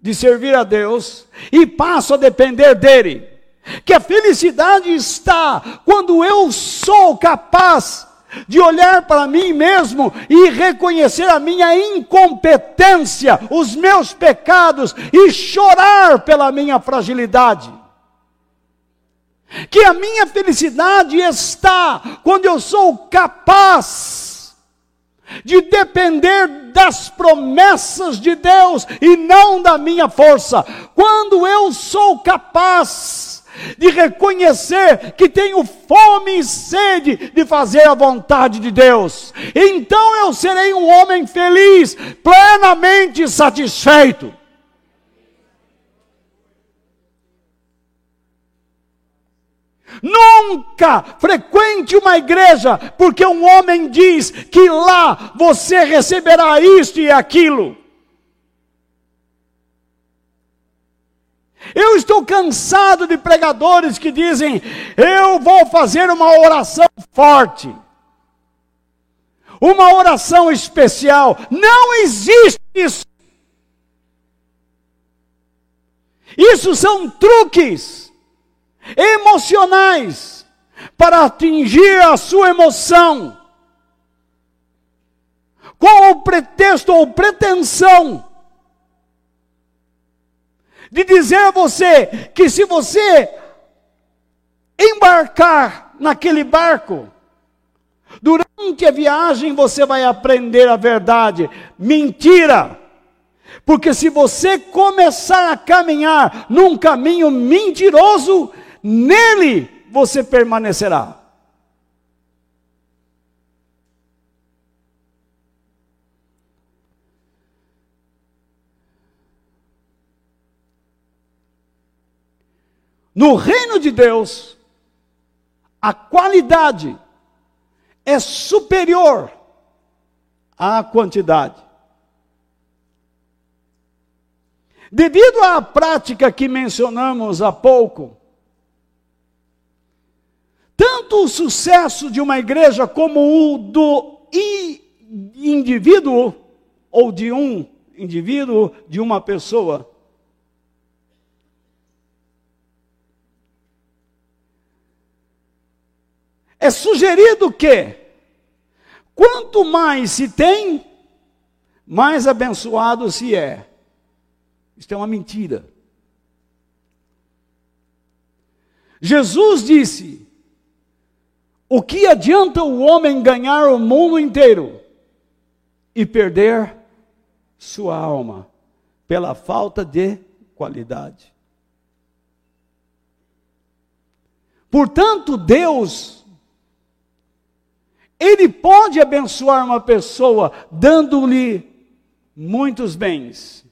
de servir a Deus e passo a depender dele. Que a felicidade está quando eu sou capaz de olhar para mim mesmo e reconhecer a minha incompetência, os meus pecados e chorar pela minha fragilidade. Que a minha felicidade está quando eu sou capaz de depender das promessas de Deus e não da minha força. Quando eu sou capaz de reconhecer que tenho fome e sede de fazer a vontade de Deus. Então eu serei um homem feliz, plenamente satisfeito. Nunca frequente uma igreja porque um homem diz que lá você receberá isto e aquilo. Eu estou cansado de pregadores que dizem: eu vou fazer uma oração forte, uma oração especial. Não existe isso. Isso são truques emocionais para atingir a sua emoção, com o pretexto ou pretensão de dizer a você que se você embarcar naquele barco, durante a viagem você vai aprender a verdade. Mentira! Porque se você começar a caminhar num caminho mentiroso, nele você permanecerá. No reino de Deus, a qualidade é superior à quantidade. Devido à prática que mencionamos há pouco, tanto o sucesso de uma igreja como o do indivíduo, ou de um indivíduo, de uma pessoa, É sugerido que, quanto mais se tem, mais abençoado se é. Isto é uma mentira. Jesus disse: O que adianta o homem ganhar o mundo inteiro e perder sua alma pela falta de qualidade? Portanto, Deus ele pode abençoar uma pessoa dando-lhe muitos bens.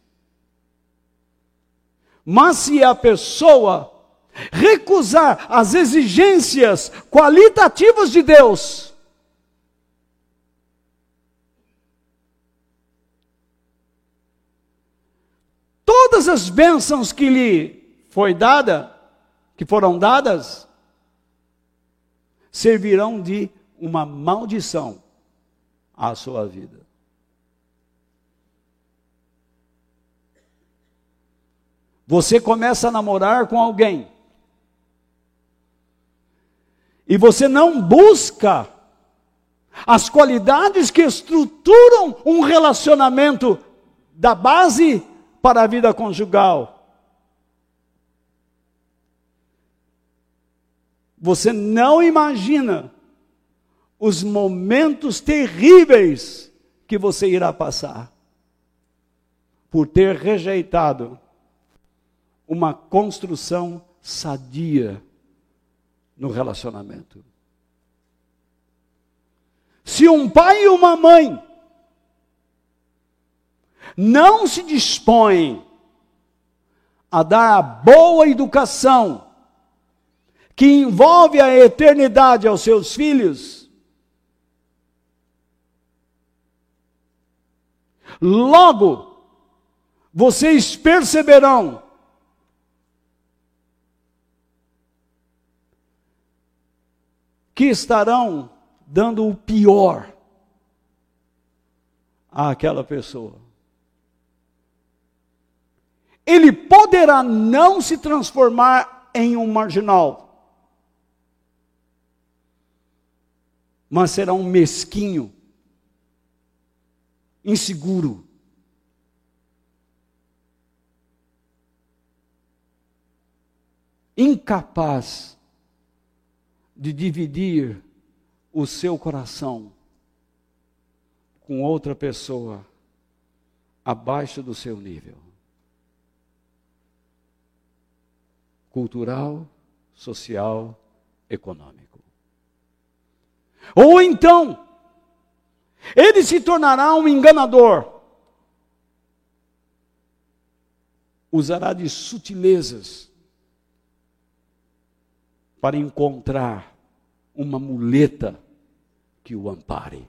Mas se a pessoa recusar as exigências qualitativas de Deus, todas as bênçãos que lhe foi dada, que foram dadas, servirão de uma maldição à sua vida. Você começa a namorar com alguém e você não busca as qualidades que estruturam um relacionamento da base para a vida conjugal. Você não imagina os momentos terríveis que você irá passar por ter rejeitado uma construção sadia no relacionamento. Se um pai e uma mãe não se dispõem a dar a boa educação que envolve a eternidade aos seus filhos, logo vocês perceberão que estarão dando o pior àquela pessoa. Ele poderá não se transformar em um marginal, mas será um mesquinho, inseguro. Incapaz de dividir o seu coração com outra pessoa abaixo do seu nível. Cultural, social, econômico. Ou então, ele se tornará um enganador. Usará de sutilezas para encontrar uma muleta que o ampare.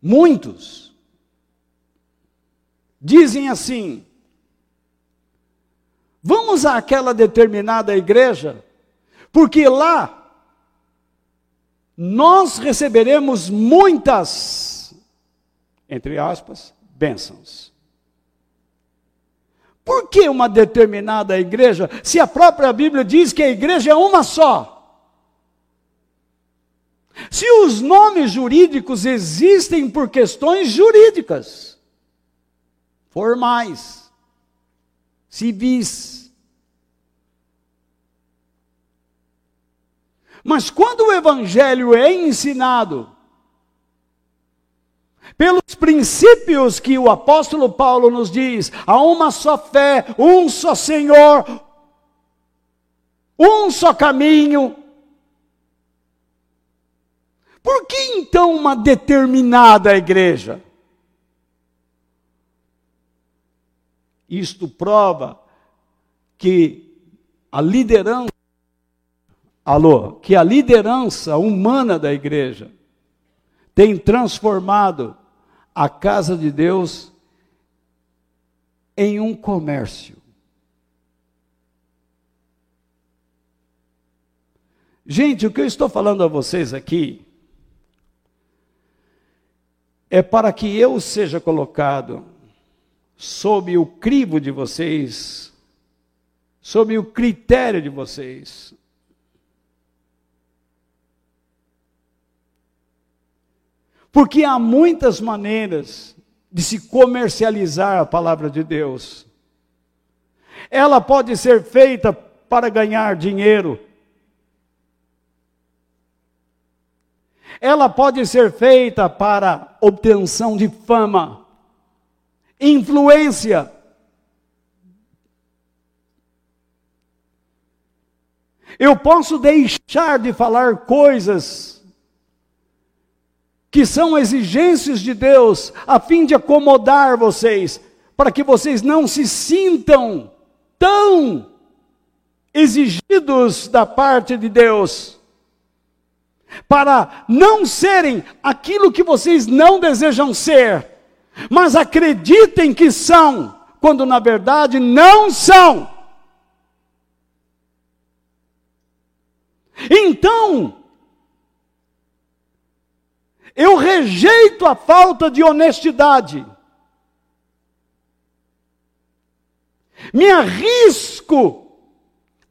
Muitos dizem assim: vamos àquela determinada igreja, porque lá nós receberemos muitas, entre aspas, bênçãos. Por que uma determinada igreja, se a própria Bíblia diz que a igreja é uma só? Se os nomes jurídicos existem por questões jurídicas, formais, civis. Mas quando o evangelho é ensinado pelos princípios que o apóstolo Paulo nos diz: há uma só fé, um só Senhor, um só caminho. Por que então uma determinada igreja? Isto prova que a liderança, alô, que a liderança humana da igreja tem transformado a casa de Deus em um comércio. Gente, o que eu estou falando a vocês aqui é para que eu seja colocado sob o crivo de vocês, sob o critério de vocês, Porque há muitas maneiras de se comercializar a palavra de Deus. Ela pode ser feita para ganhar dinheiro. Ela pode ser feita para obtenção de fama, influência. Eu posso deixar de falar coisas que são exigências de Deus, a fim de acomodar vocês, para que vocês não se sintam tão exigidos da parte de Deus, para não serem aquilo que vocês não desejam ser, mas acreditem que são, quando na verdade não são. Então, eu rejeito a falta de honestidade. Me arrisco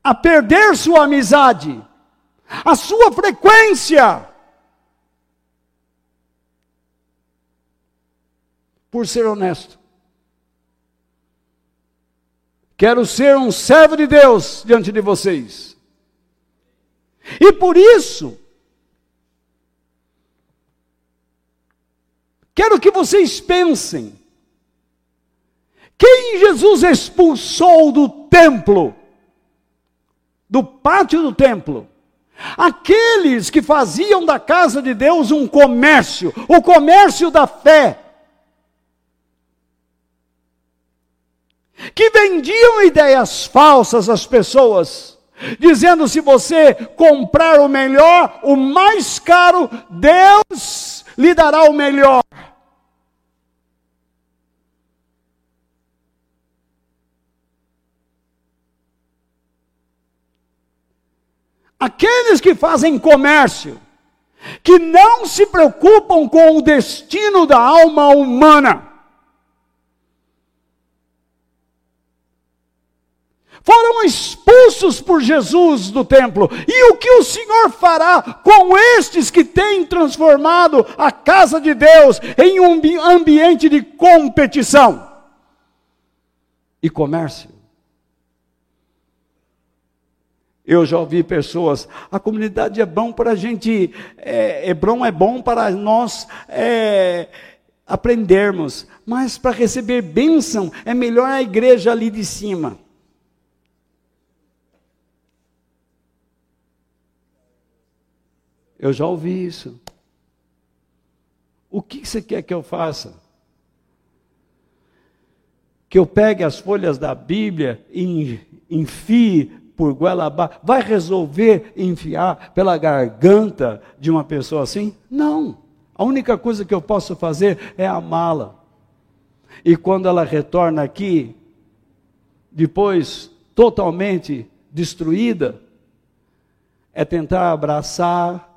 a perder sua amizade, a sua frequência, por ser honesto. Quero ser um servo de Deus diante de vocês. E por isso, Quero que vocês pensem. Quem Jesus expulsou do templo, do pátio do templo? Aqueles que faziam da casa de Deus um comércio, o comércio da fé. Que vendiam ideias falsas às pessoas, dizendo: se você comprar o melhor, o mais caro, Deus lhe dará o melhor. Aqueles que fazem comércio, que não se preocupam com o destino da alma humana, foram expulsos por Jesus do templo. E o que o Senhor fará com estes que têm transformado a casa de Deus em um ambiente de competição e comércio? Eu já ouvi pessoas, a comunidade é bom para a gente, é, Hebron é bom para nós é, aprendermos, mas para receber bênção é melhor a igreja ali de cima. Eu já ouvi isso. O que você quer que eu faça? Que eu pegue as folhas da Bíblia e enfie por goela abaixo, vai resolver enfiar pela garganta de uma pessoa assim? Não. A única coisa que eu posso fazer é amá-la. E quando ela retorna aqui, depois totalmente destruída, é tentar abraçar,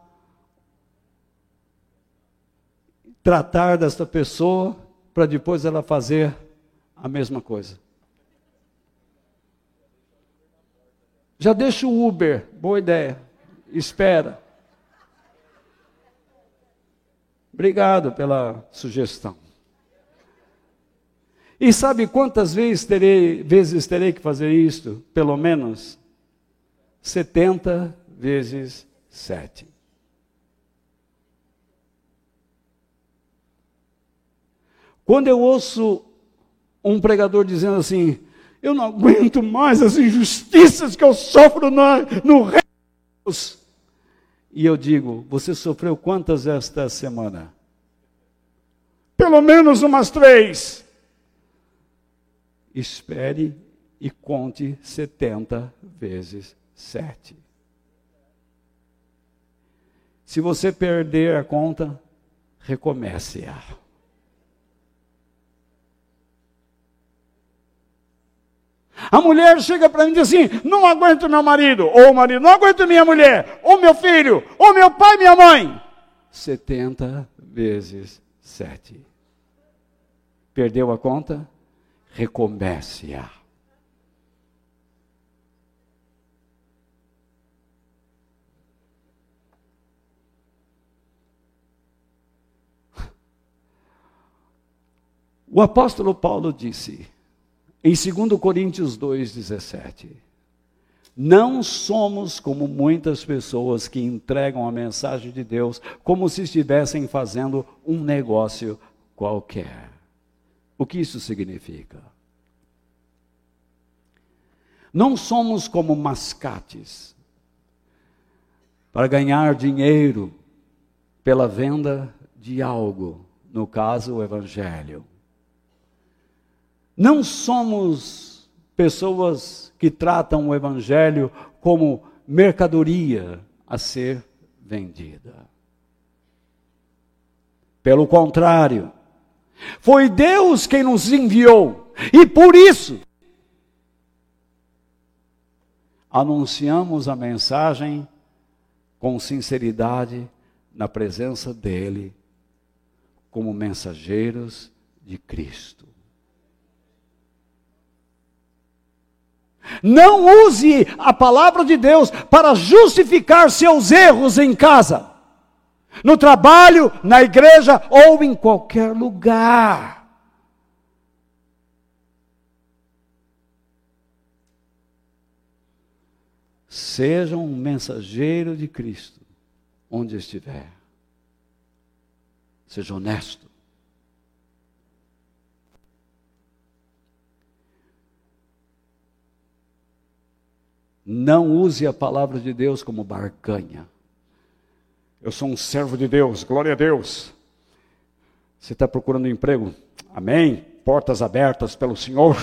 tratar desta pessoa, para depois ela fazer a mesma coisa. Já deixa o Uber, boa ideia. Espera. Obrigado pela sugestão. E sabe quantas vezes terei, vezes terei que fazer isto? Pelo menos 70 vezes 7. Quando eu ouço um pregador dizendo assim: eu não aguento mais as injustiças que eu sofro no, no reino de Deus. E eu digo: Você sofreu quantas esta semana? Pelo menos umas três. Espere e conte 70 vezes sete. Se você perder a conta, recomece-a. A mulher chega para mim e diz assim: não aguento meu marido, ou o marido, não aguento minha mulher, ou meu filho, ou meu pai, minha mãe. 70 vezes 7. Perdeu a conta? Recomece-a. O apóstolo Paulo disse: em 2 Coríntios 2,17. Não somos como muitas pessoas que entregam a mensagem de Deus como se estivessem fazendo um negócio qualquer. O que isso significa? Não somos como mascates para ganhar dinheiro pela venda de algo, no caso, o Evangelho. Não somos pessoas que tratam o Evangelho como mercadoria a ser vendida. Pelo contrário, foi Deus quem nos enviou, e por isso anunciamos a mensagem com sinceridade na presença dEle, como mensageiros de Cristo. Não use a palavra de Deus para justificar seus erros em casa, no trabalho, na igreja ou em qualquer lugar. Seja um mensageiro de Cristo onde estiver. Seja honesto, Não use a palavra de Deus como barganha. Eu sou um servo de Deus, glória a Deus. Você está procurando um emprego? Amém? Portas abertas pelo Senhor.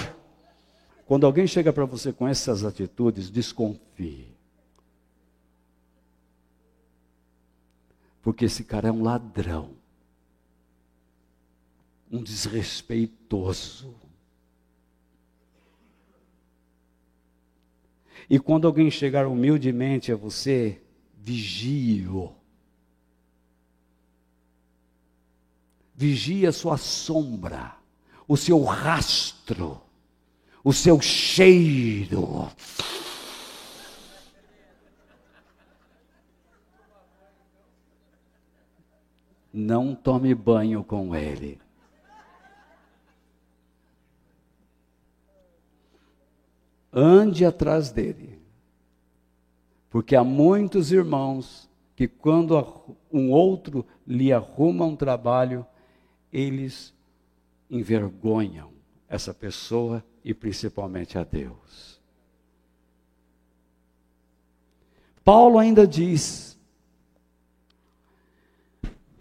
Quando alguém chega para você com essas atitudes, desconfie. Porque esse cara é um ladrão, um desrespeitoso. E quando alguém chegar humildemente a você, vigie-o. Vigie a sua sombra, o seu rastro, o seu cheiro. Não tome banho com ele. Ande atrás dele. Porque há muitos irmãos que, quando um outro lhe arruma um trabalho, eles envergonham essa pessoa e principalmente a Deus. Paulo ainda diz,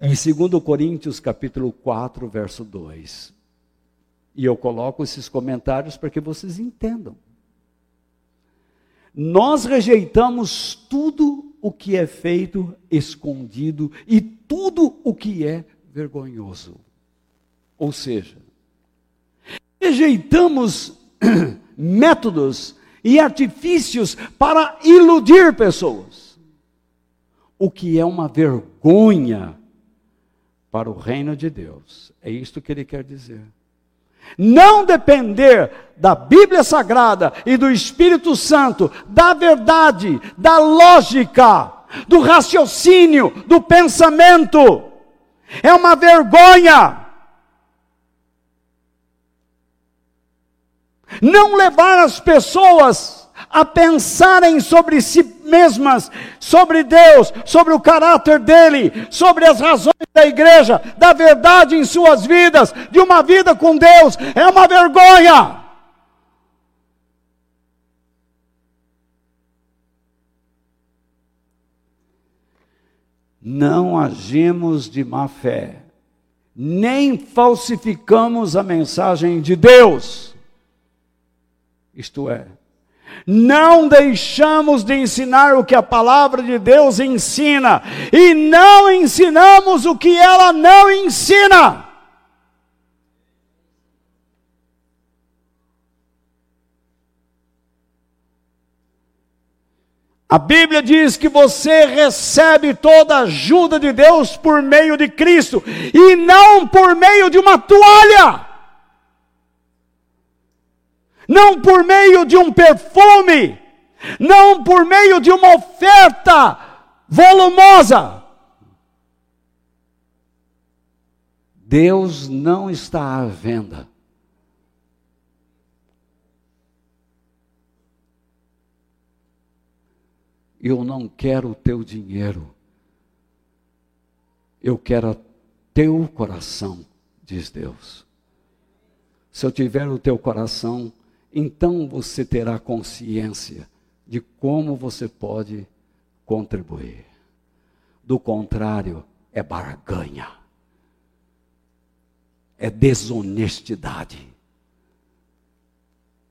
em 2 Coríntios capítulo 4, verso 2, e eu coloco esses comentários para que vocês entendam. Nós rejeitamos tudo o que é feito escondido e tudo o que é vergonhoso. Ou seja, rejeitamos métodos e artifícios para iludir pessoas, o que é uma vergonha para o reino de Deus. É isto que ele quer dizer. Não depender da Bíblia Sagrada e do Espírito Santo, da verdade, da lógica, do raciocínio, do pensamento, é uma vergonha. Não levar as pessoas a pensarem sobre si mesmas, sobre Deus, sobre o caráter dele, sobre as razões da igreja, da verdade em suas vidas, de uma vida com Deus, é uma vergonha. Não agimos de má fé, nem falsificamos a mensagem de Deus. Isto é, não deixamos de ensinar o que a palavra de Deus ensina, e não ensinamos o que ela não ensina. A Bíblia diz que você recebe toda a ajuda de Deus por meio de Cristo, e não por meio de uma toalha não por meio de um perfume, não por meio de uma oferta volumosa. Deus não está à venda. Eu não quero o teu dinheiro. Eu quero teu coração, diz Deus. Se eu tiver o teu coração, então você terá consciência de como você pode contribuir. Do contrário, é barganha, é desonestidade,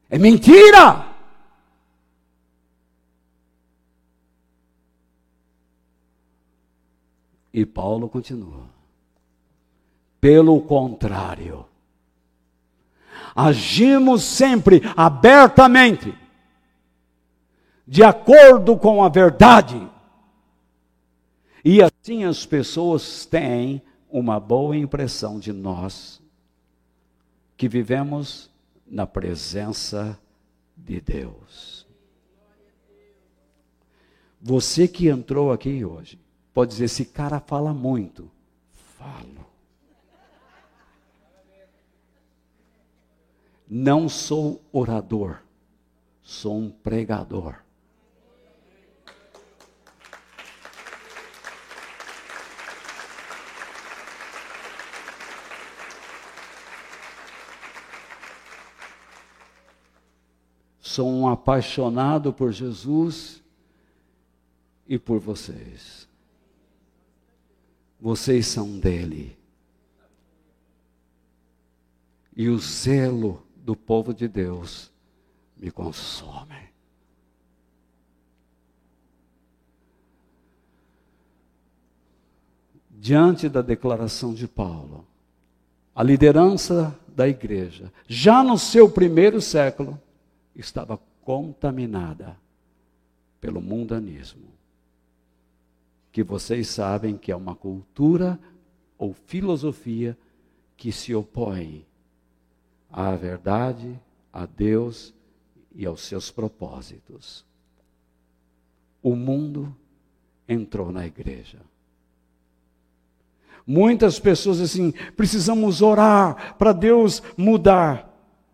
é mentira. E Paulo continua. Pelo contrário, agimos sempre abertamente, de acordo com a verdade. E assim as pessoas têm uma boa impressão de nós, que vivemos na presença de Deus. Você que entrou aqui hoje, pode dizer: esse cara fala muito. Falo. Não sou orador, sou um pregador. sou um apaixonado por Jesus e por vocês. Vocês são dele. E o zelo do povo de Deus me consome. Diante da declaração de Paulo, a liderança da igreja, já no seu primeiro século, estava contaminada pelo mundanismo. Que vocês sabem que é uma cultura ou filosofia que se opõe à verdade, a Deus e aos seus propósitos. O mundo entrou na igreja. Muitas pessoas assim, precisamos orar para Deus mudar.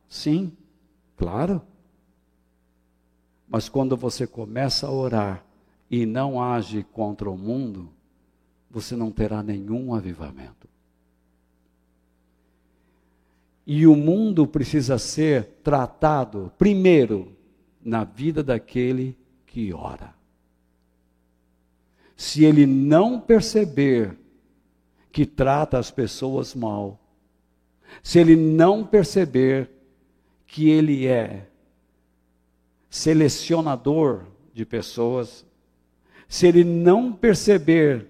Sim, claro. Mas quando você começa a orar e não age contra o mundo, você não terá nenhum avivamento. E o mundo precisa ser tratado, primeiro, na vida daquele que ora. Se ele não perceber que trata as pessoas mal, se ele não perceber que ele é selecionador de pessoas, se ele não perceber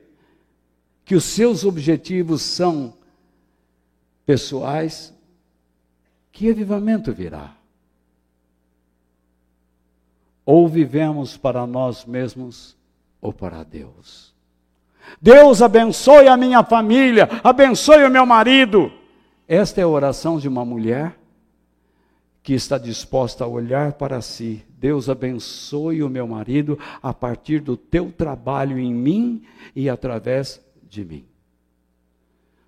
que os seus objetivos são pessoais, que avivamento virá? Ou vivemos para nós mesmos ou para Deus. Deus abençoe a minha família, abençoe o meu marido. Esta é a oração de uma mulher que está disposta a olhar para si. Deus abençoe o meu marido a partir do teu trabalho em mim e através de mim.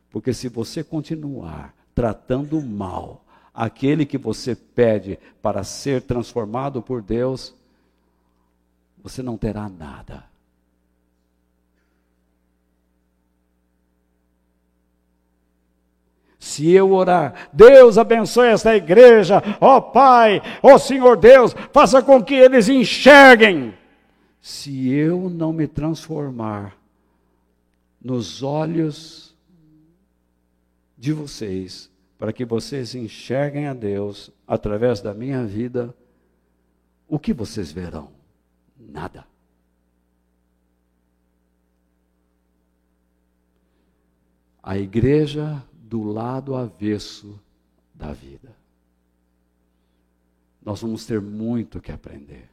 Porque se você continuar tratando mal aquele que você pede para ser transformado por Deus, você não terá nada. Se eu orar, Deus abençoe esta igreja, ó oh, Pai, ó oh, Senhor Deus, faça com que eles enxerguem. Se eu não me transformar nos olhos de vocês, para que vocês enxerguem a Deus através da minha vida, o que vocês verão? Nada. A igreja do lado avesso da vida. Nós vamos ter muito que aprender.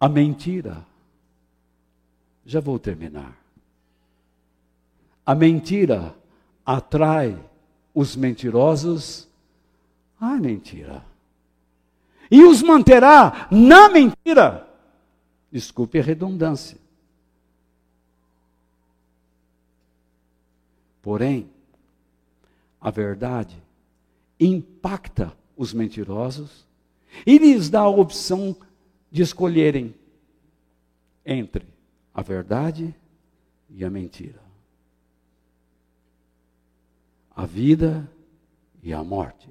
A mentira, já vou terminar. A mentira atrai os mentirosos à mentira e os manterá na mentira. Desculpe a redundância. Porém, a verdade impacta os mentirosos e lhes dá a opção de escolherem entre a verdade e a mentira, a vida e a morte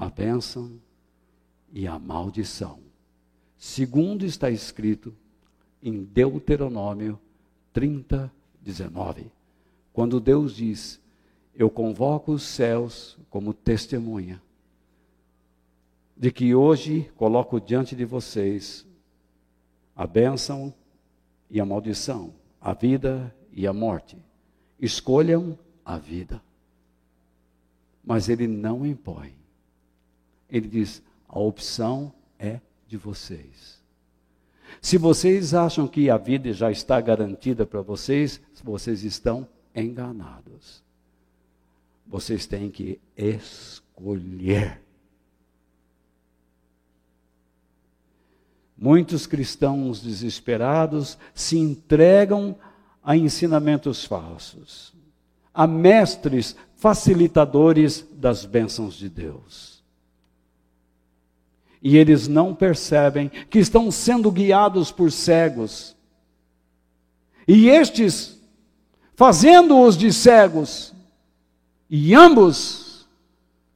a bênção e a maldição. Segundo está escrito em Deuteronômio 30, 19. Quando Deus diz: Eu convoco os céus como testemunha, de que hoje coloco diante de vocês a bênção e a maldição, a vida e a morte. Escolham a vida. Mas ele não impõe ele diz: a opção é de vocês. Se vocês acham que a vida já está garantida para vocês, vocês estão enganados. Vocês têm que escolher. Muitos cristãos desesperados se entregam a ensinamentos falsos, a mestres facilitadores das bênçãos de Deus e eles não percebem que estão sendo guiados por cegos. E estes, fazendo-os de cegos, e ambos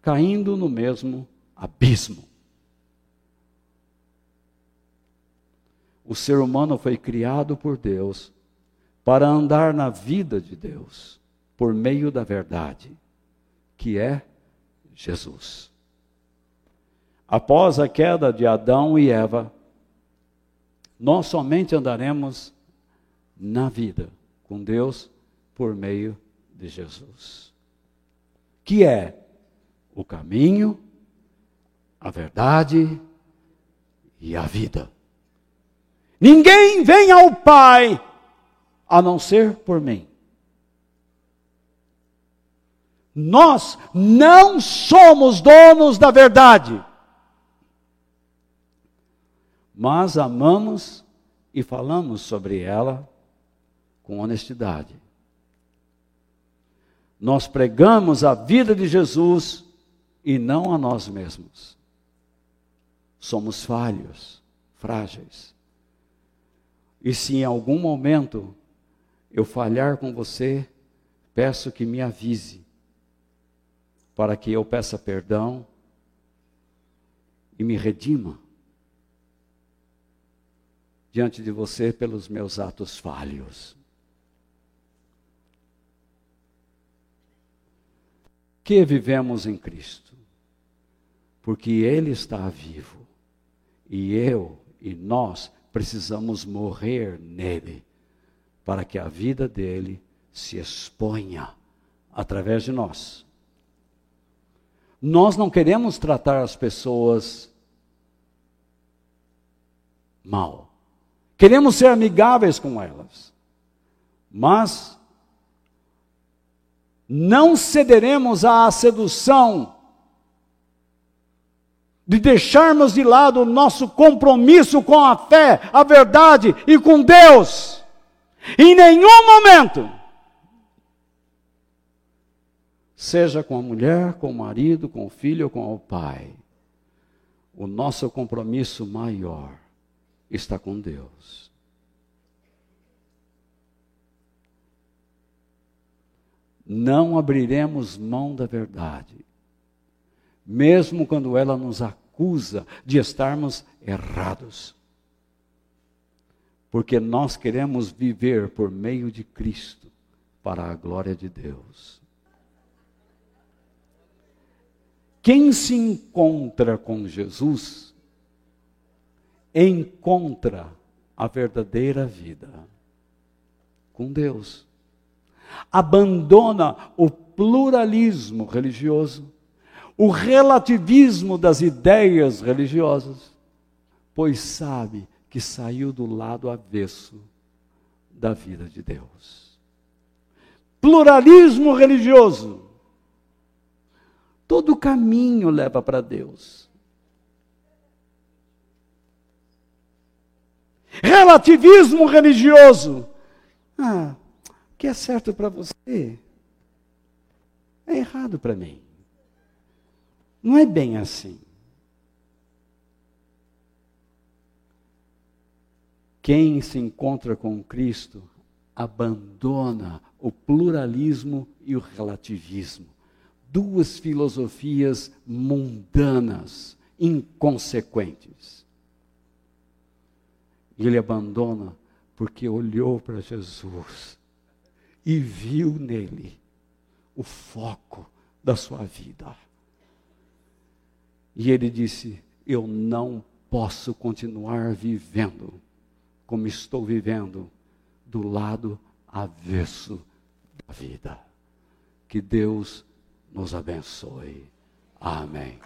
caindo no mesmo abismo. O ser humano foi criado por Deus para andar na vida de Deus por meio da verdade, que é Jesus. Após a queda de Adão e Eva, nós somente andaremos na vida com Deus por meio de Jesus, que é o caminho, a verdade e a vida. Ninguém vem ao Pai a não ser por mim. Nós não somos donos da verdade, mas amamos e falamos sobre ela com honestidade. Nós pregamos a vida de Jesus e não a nós mesmos. Somos falhos, frágeis. E se em algum momento eu falhar com você, peço que me avise, para que eu peça perdão e me redima diante de você pelos meus atos falhos. Que vivemos em Cristo, porque Ele está vivo, e eu e nós precisamos morrer nele, para que a vida dele se exponha através de nós. Nós não queremos tratar as pessoas mal. Queremos ser amigáveis com elas. Mas não cederemos à sedução de deixarmos de lado o nosso compromisso com a fé, a verdade e com Deus. Em nenhum momento, seja com a mulher, com o marido, com o filho ou com o pai, o nosso compromisso maior está com Deus. Não abriremos mão da verdade mesmo quando ela nos acusa de estarmos errados. Porque nós queremos viver por meio de Cristo para a glória de Deus. Quem se encontra com Jesus encontra a verdadeira vida com Deus. Abandona o pluralismo religioso o relativismo das ideias religiosas, pois sabe que saiu do lado avesso da vida de Deus. Pluralismo religioso. Todo caminho leva para Deus. Relativismo religioso. Ah, o que é certo para você é errado para mim. Não é bem assim. Quem se encontra com Cristo abandona o pluralismo e o relativismo. Duas filosofias mundanas, inconsequentes. E ele abandona porque olhou para Jesus e viu nele o foco da sua vida. E ele disse: Eu não posso continuar vivendo como estou vivendo, do lado avesso da vida. Que Deus nos abençoe. Amém.